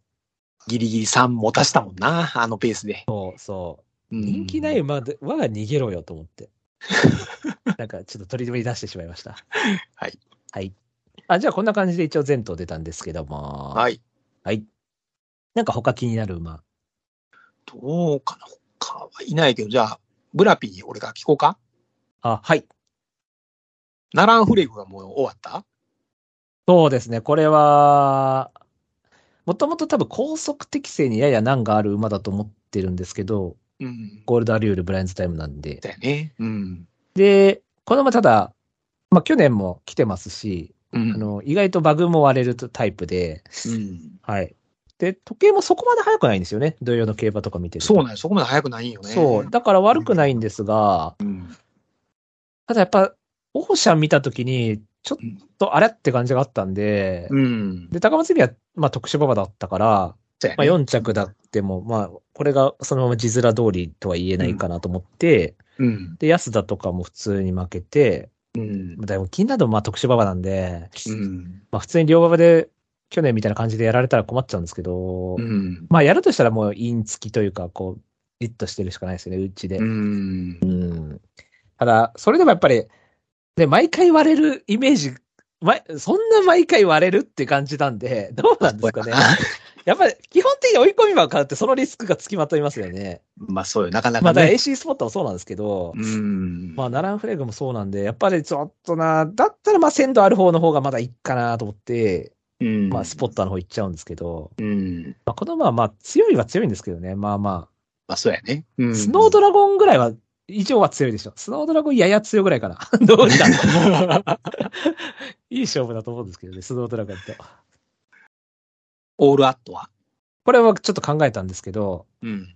ギリギリ3持たしたもんな、あのペースで。そうそう。うん人気ない馬で馬が逃げろよと思って。なんかちょっと取り取り出してしまいました。はい。はい。あ、じゃあこんな感じで一応全頭出たんですけども。はい。はい。なんか他気になる馬。どうかな他はいないけど、じゃあ、ブラピー俺が聞こうかあ、はい。ナランフレグがもう終わった？そうですね。これは、もともと多分高速適正にやや難がある馬だと思ってるんですけど、うん。ゴールドアリュールブラインズタイムなんで。だよね。うん。で、この馬ただ、まあ去年も来てますし、うん。あの、意外とバグも割れるタイプで、うん。はい。で、時計もそこまで速くないんですよね。同様の競馬とか見てると。そうなんよ。そこまで早くないんよね。そう。だから悪くないんですが、うん。ただやっぱ、オーシャン見たときに、ちょっとあれって感じがあったんで、うん。で、高松日は、まあ特殊馬場だったから、まあそうやね。4着だっても、まあ、これがそのまま字面通りとは言えないかなと思って、うん。で、安田とかも普通に負けて、うん。でも金などまあ特殊馬場なんで、うん。まあ普通に両馬場で去年みたいな感じでやられたら困っちゃうんですけど、うん。まあやるとしたらもうイン付きというか、こう、リッとしてるしかないですよね、うちで。うん。うんただ、それでもやっぱり、ね、毎回割れるイメージ、ま、そんな毎回割れるって感じなんで、どうなんですかね。やっぱり、基本的に追い込み馬を買うってそのリスクがつきまといますよね。まあそうよ。なかなからかね。AC スポットもそうなんですけど、うん。まあ、ナランフレグもそうなんで、やっぱりちょっとな、だったらまあ、鮮度ある方の方がまだいいかなと思って、うん。まあ、スポッターの方行っちゃうんですけど、うん。まあ、この馬はまあ、強いは強いんですけどね、まあままあそうやね。うあ、ん。スノードラゴンぐらいは、以上は強いでしょ。スノードラゴンやや強いぐらいかな。どうした いい勝負だと思うんですけどね、スノードラゴンと。オールアットは？これはちょっと考えたんですけど、うん。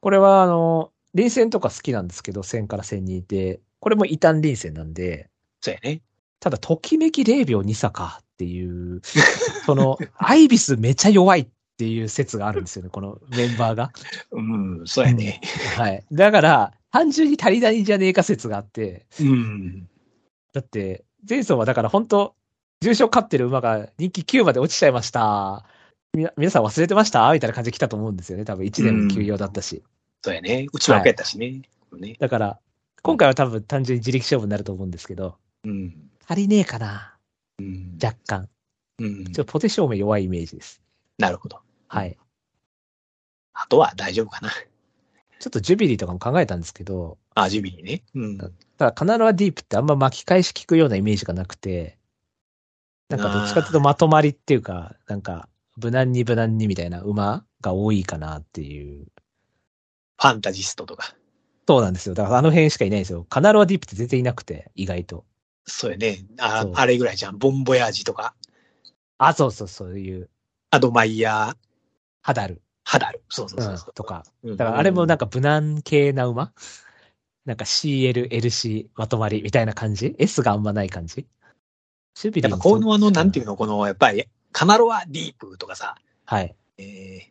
これはあの、臨戦とか好きなんですけど、戦から戦にいて、これも異端臨戦なんで、そうやね。ただ、ときめき0秒2差かっていう、その、アイビスめちゃ弱いっていう説があるんですよね、このメンバーが。うん。そうやね。はい。だから、単純に足りないんじゃねえか説があって、うん。だって、前走はだから本当重賞勝ってる馬が人気9まで落ちちゃいました。みな皆さん忘れてました？みたいな感じで来たと思うんですよね。多分1年も休養だったし。そうやね。内枠やったしね。ね。だから、今回は多分単純に自力勝負になると思うんですけど、うん。足りねえかなうん。若干。うんちょっとポテ証明弱いイメージです。なるほど。はい。あとは大丈夫かな。ちょっとジュビリーとかも考えたんですけど、あ、ジュビリーね。うん。ただカナロアディープってあんま巻き返し効くようなイメージがなくて、なんかどっちかっていうとまとまりっていうか、なんか無難に無難にみたいな馬が多いかなっていう。ファンタジストとか。そうなんですよ。だからあの辺しかいないんですよ。カナロアディープって全然いなくて、意外と。そうやね。ああれぐらいじゃん。ボンボヤージとか、あ、そうそう、そういう、アドマイヤー、ハダル、ハダル。そうそううそうんそう。とか。うんだからあれもなんか無難系な馬なんか CL、LC まとまりみたいな感じ ?S があんまない感じ？シュビリやっーもぱこのあの、なんていうの？の、この、やっぱり、カナロアディープとかさ、はい。えー、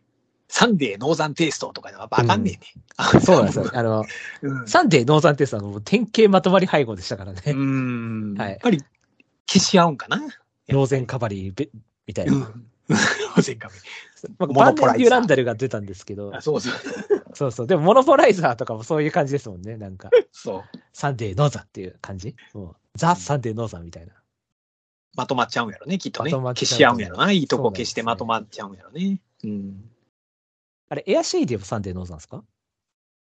サンデーノーザンテイストとかではわかんねえね。そうなんですよ。あの、うん。サンデーノーザンテストはもう典型まとまり配合でしたからね。うーん。はいやっぱり消し合うんかな。ローゼンカバリーべみたいうん。な。ローゼンカメまあ、モバノポライザーンデン・デュランダルが出たんですけどあ、そうそう。そうそう。でも、モノポライザーとかもそういう感じですもんね。なんか、そう。サンデーノーザンっていう感じ？もうザ・サンデーノーザンみたいな。まとまっちゃうんやろね、きっとね。まとまっちゃう消し合うんやろな。いいとこ消してまとまっちゃうんやろね。うん。あれ、エアシェイディもサンデーノーザンですか？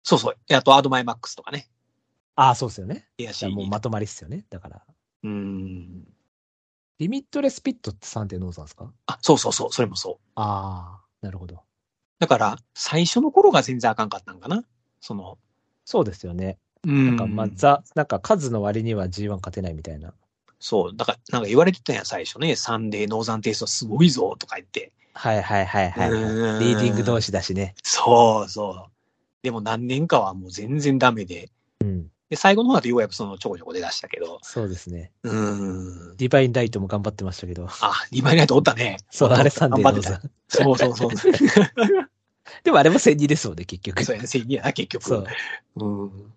そうそう。あと、アドマイヤマックスとかね。ああ、そうですよね。エアシーじゃあもうまとまりっすよね。だから。うん。リミットレスビッドってサンデーノーザンですか？あ、そうそうそう。それもそう。ああ、なるほど。だから、最初の頃が全然あかんかったんかな？その、そうですよね。うんなんか、まあ、ザ、なんか数の割には G1 勝てないみたいな。そう。だから、なんか言われてたんや、最初ね。サンデー、ノーザンテイストすごいぞ、とか言って。はいはいはいはい、リーディング同士だしね。そうそう。でも何年かはもう全然ダメで。うん。で、最後の方だとようやくそのちょこちょこ出だしたけど。そうですね。うーん。ディバインライトも頑張ってましたけど。あ、2枚ないとおったね。そう、あれサンデ頑張ってン。たそうそうそう。でもあれも善戦マンですもんね、結局。そうやね、正義やな、結局。そう。うん。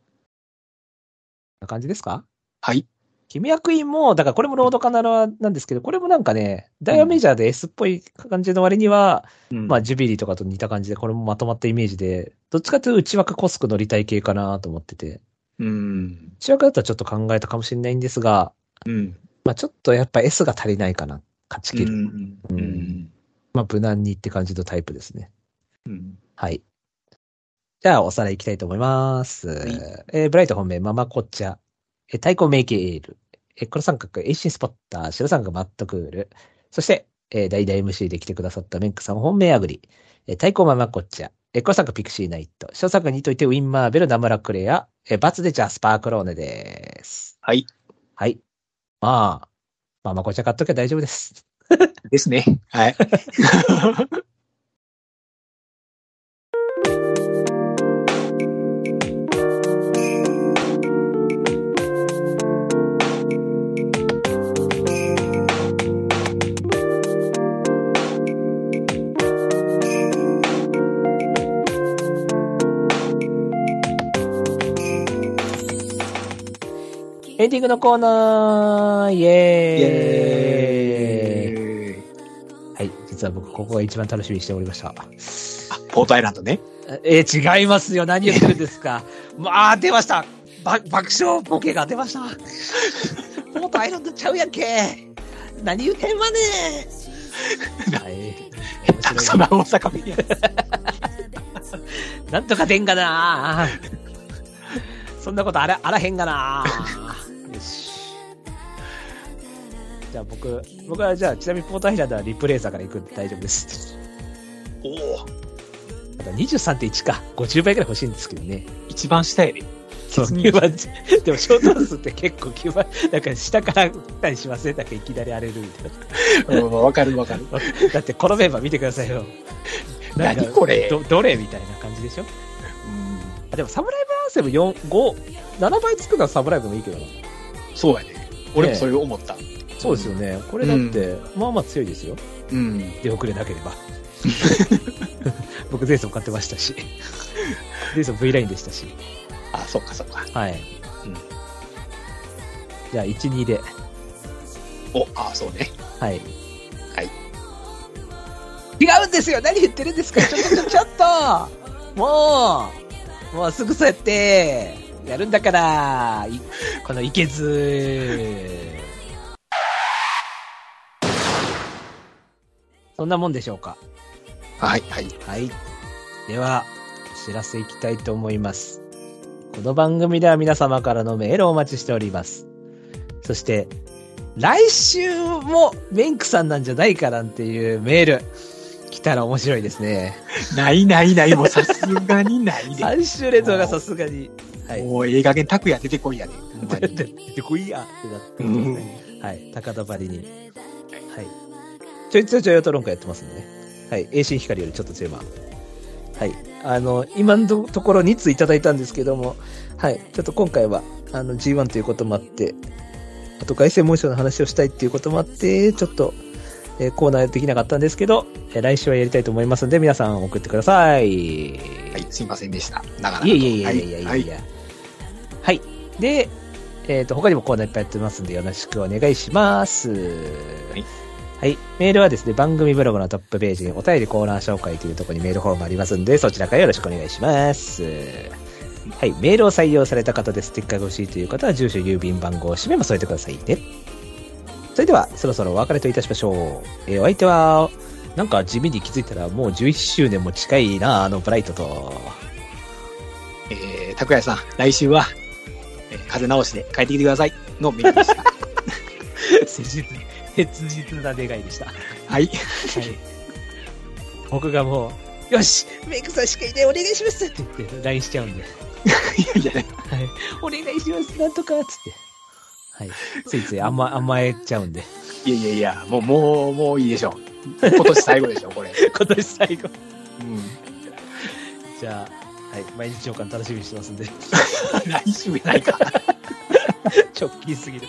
な感じですか？はい。君役員も、だからこれもロードカナラなんですけど、これもなんかね、ダイヤメジャーで S っぽい感じの割には、うんまあジュビリーとかと似た感じで、これもまとまったイメージで、どっちかというと内枠コスク乗りたい系かなと思ってて、うん。内枠だったらちょっと考えたかもしれないんですが、うん。まあちょっとやっぱ S が足りないかな、勝ち切る。うん。ううんん。まあ無難にって感じのタイプですね。うん。はい。じゃあ、おさらいいきたいと思います。えーブライト本命、ママコッチャ、えー太鼓メイケエール、えー黒三角、エイシンスポッター、白三角、マットクール、そして、えー、代々 MC で来てくださったメンクさん本命アグリ、えー太鼓ママコッチャ、えー黒三角、ピクシーナイト、白三角にといてウィンマーベル、ナムラクレア、えーバツでジャスパークローネです。はい。はい。まあ、ママコッチャ買っときゃ大丈夫です。ですね。はい。エンディングのコーナーイェーイイエーイ。はい。実は僕、ここが一番楽しみにしておりました。あ、ポートアイランドね。えー違いますよ。何言ってるんですか？ま あ、出ました。ば爆笑ボケが出ました。ポートアイランドちゃうやんけ。何言うてんわねはい。面白いそんな大阪弁や。なんとか出んがなそんなことあら、あらへんがなじゃあ僕、僕はじゃあ、ちなみにポートアイランドはリプレイザーから行くんで大丈夫です。おお。ただ23.1か。50倍ぐらい欲しいんですけどね。一番下やで。そう、9番。でも、ショート数って結構9番、なんか下から来たりしません？なんかいきなり荒れるみたいうんわかるわかる。な。だってこのメンバー見てくださいよ。なんか何これ？ど、どれみたいな感じでしょ？あ、でもサムライブアンセム4、5、7倍つくのはサムライブもいいけどな。そうやね。俺もそれを思った。そうですよね。これだって、まあまあ強いですよ。うん。出遅れなければ。僕、ゼイソン買ってましたし。ゼイソン V ラインでしたし。あ、そっかそっか。はい。うんじゃあ、1、2で。お、あ、そうね。はい。はい。違うんですよ何言ってるんですかちょっと、ちょ、っと もうもうすぐそうやって、やるんだから、いこのいけず。そんなもんでしょうか？はい、はい。はい。では、お知らせいきたいと思います。この番組では皆様からのメールをお待ちしております。そして、来週もメンクさんなんじゃないかなんていうメール、来たら面白いですね。ないないない、もうさすがにないで。3週連続がさすがに。はい。もうええ加減拓也出てこいやで。ほんま 出にてこいやってなってね。はい。高田張りに。はい。ちょいちょいちょいトロンカやってますんでね。はい。栄心光よりちょっと強い版。はい。あの、今のところ2通いただいたんですけども、はい。ちょっと今回は、あの、G1 ということもあって、あと凱旋門賞の話をしたいっていうこともあって、ちょっと、えーコーナーできなかったんですけど、えー来週はやりたいと思いますので、皆さん送ってください。はい、すいませんでした。長々いえいえいえいえいえいえいえ。はい。はい。で、えっ、と、他にもコーナーいっぱいやってますんで、よろしくお願いします。はいはい。メールはですね、番組ブログのトップページにお便りコーナー紹介というところにメールフォームありますんで、そちらからよろしくお願いします。はい。メールを採用された方でステッカーが欲しいという方は、住所、郵便番号、氏名も添えてくださいね。それでは、そろそろお別れといたしましょう。えーお相手は、なんか地味に気づいたらもう11周年も近いな、あのブライトと。えー、拓也さん、来週は、えー風邪直しで帰ってきてください。のメールでした。切実、な願いでした。ははい。い。僕がもう、よしメイクさんしかいないお願いしますって言って LINE しちゃうんで。いやいや、はい。お願いしますなんとかつって。はい。ついつい甘甘えちゃうんで。いやいやいや、もう、もう、もういいでしょう。今年最後でしょ、これ。今年最後。うん。じゃあ、はい。毎日朝刊楽しみにしてますんで。来週やないか。直近すぎる。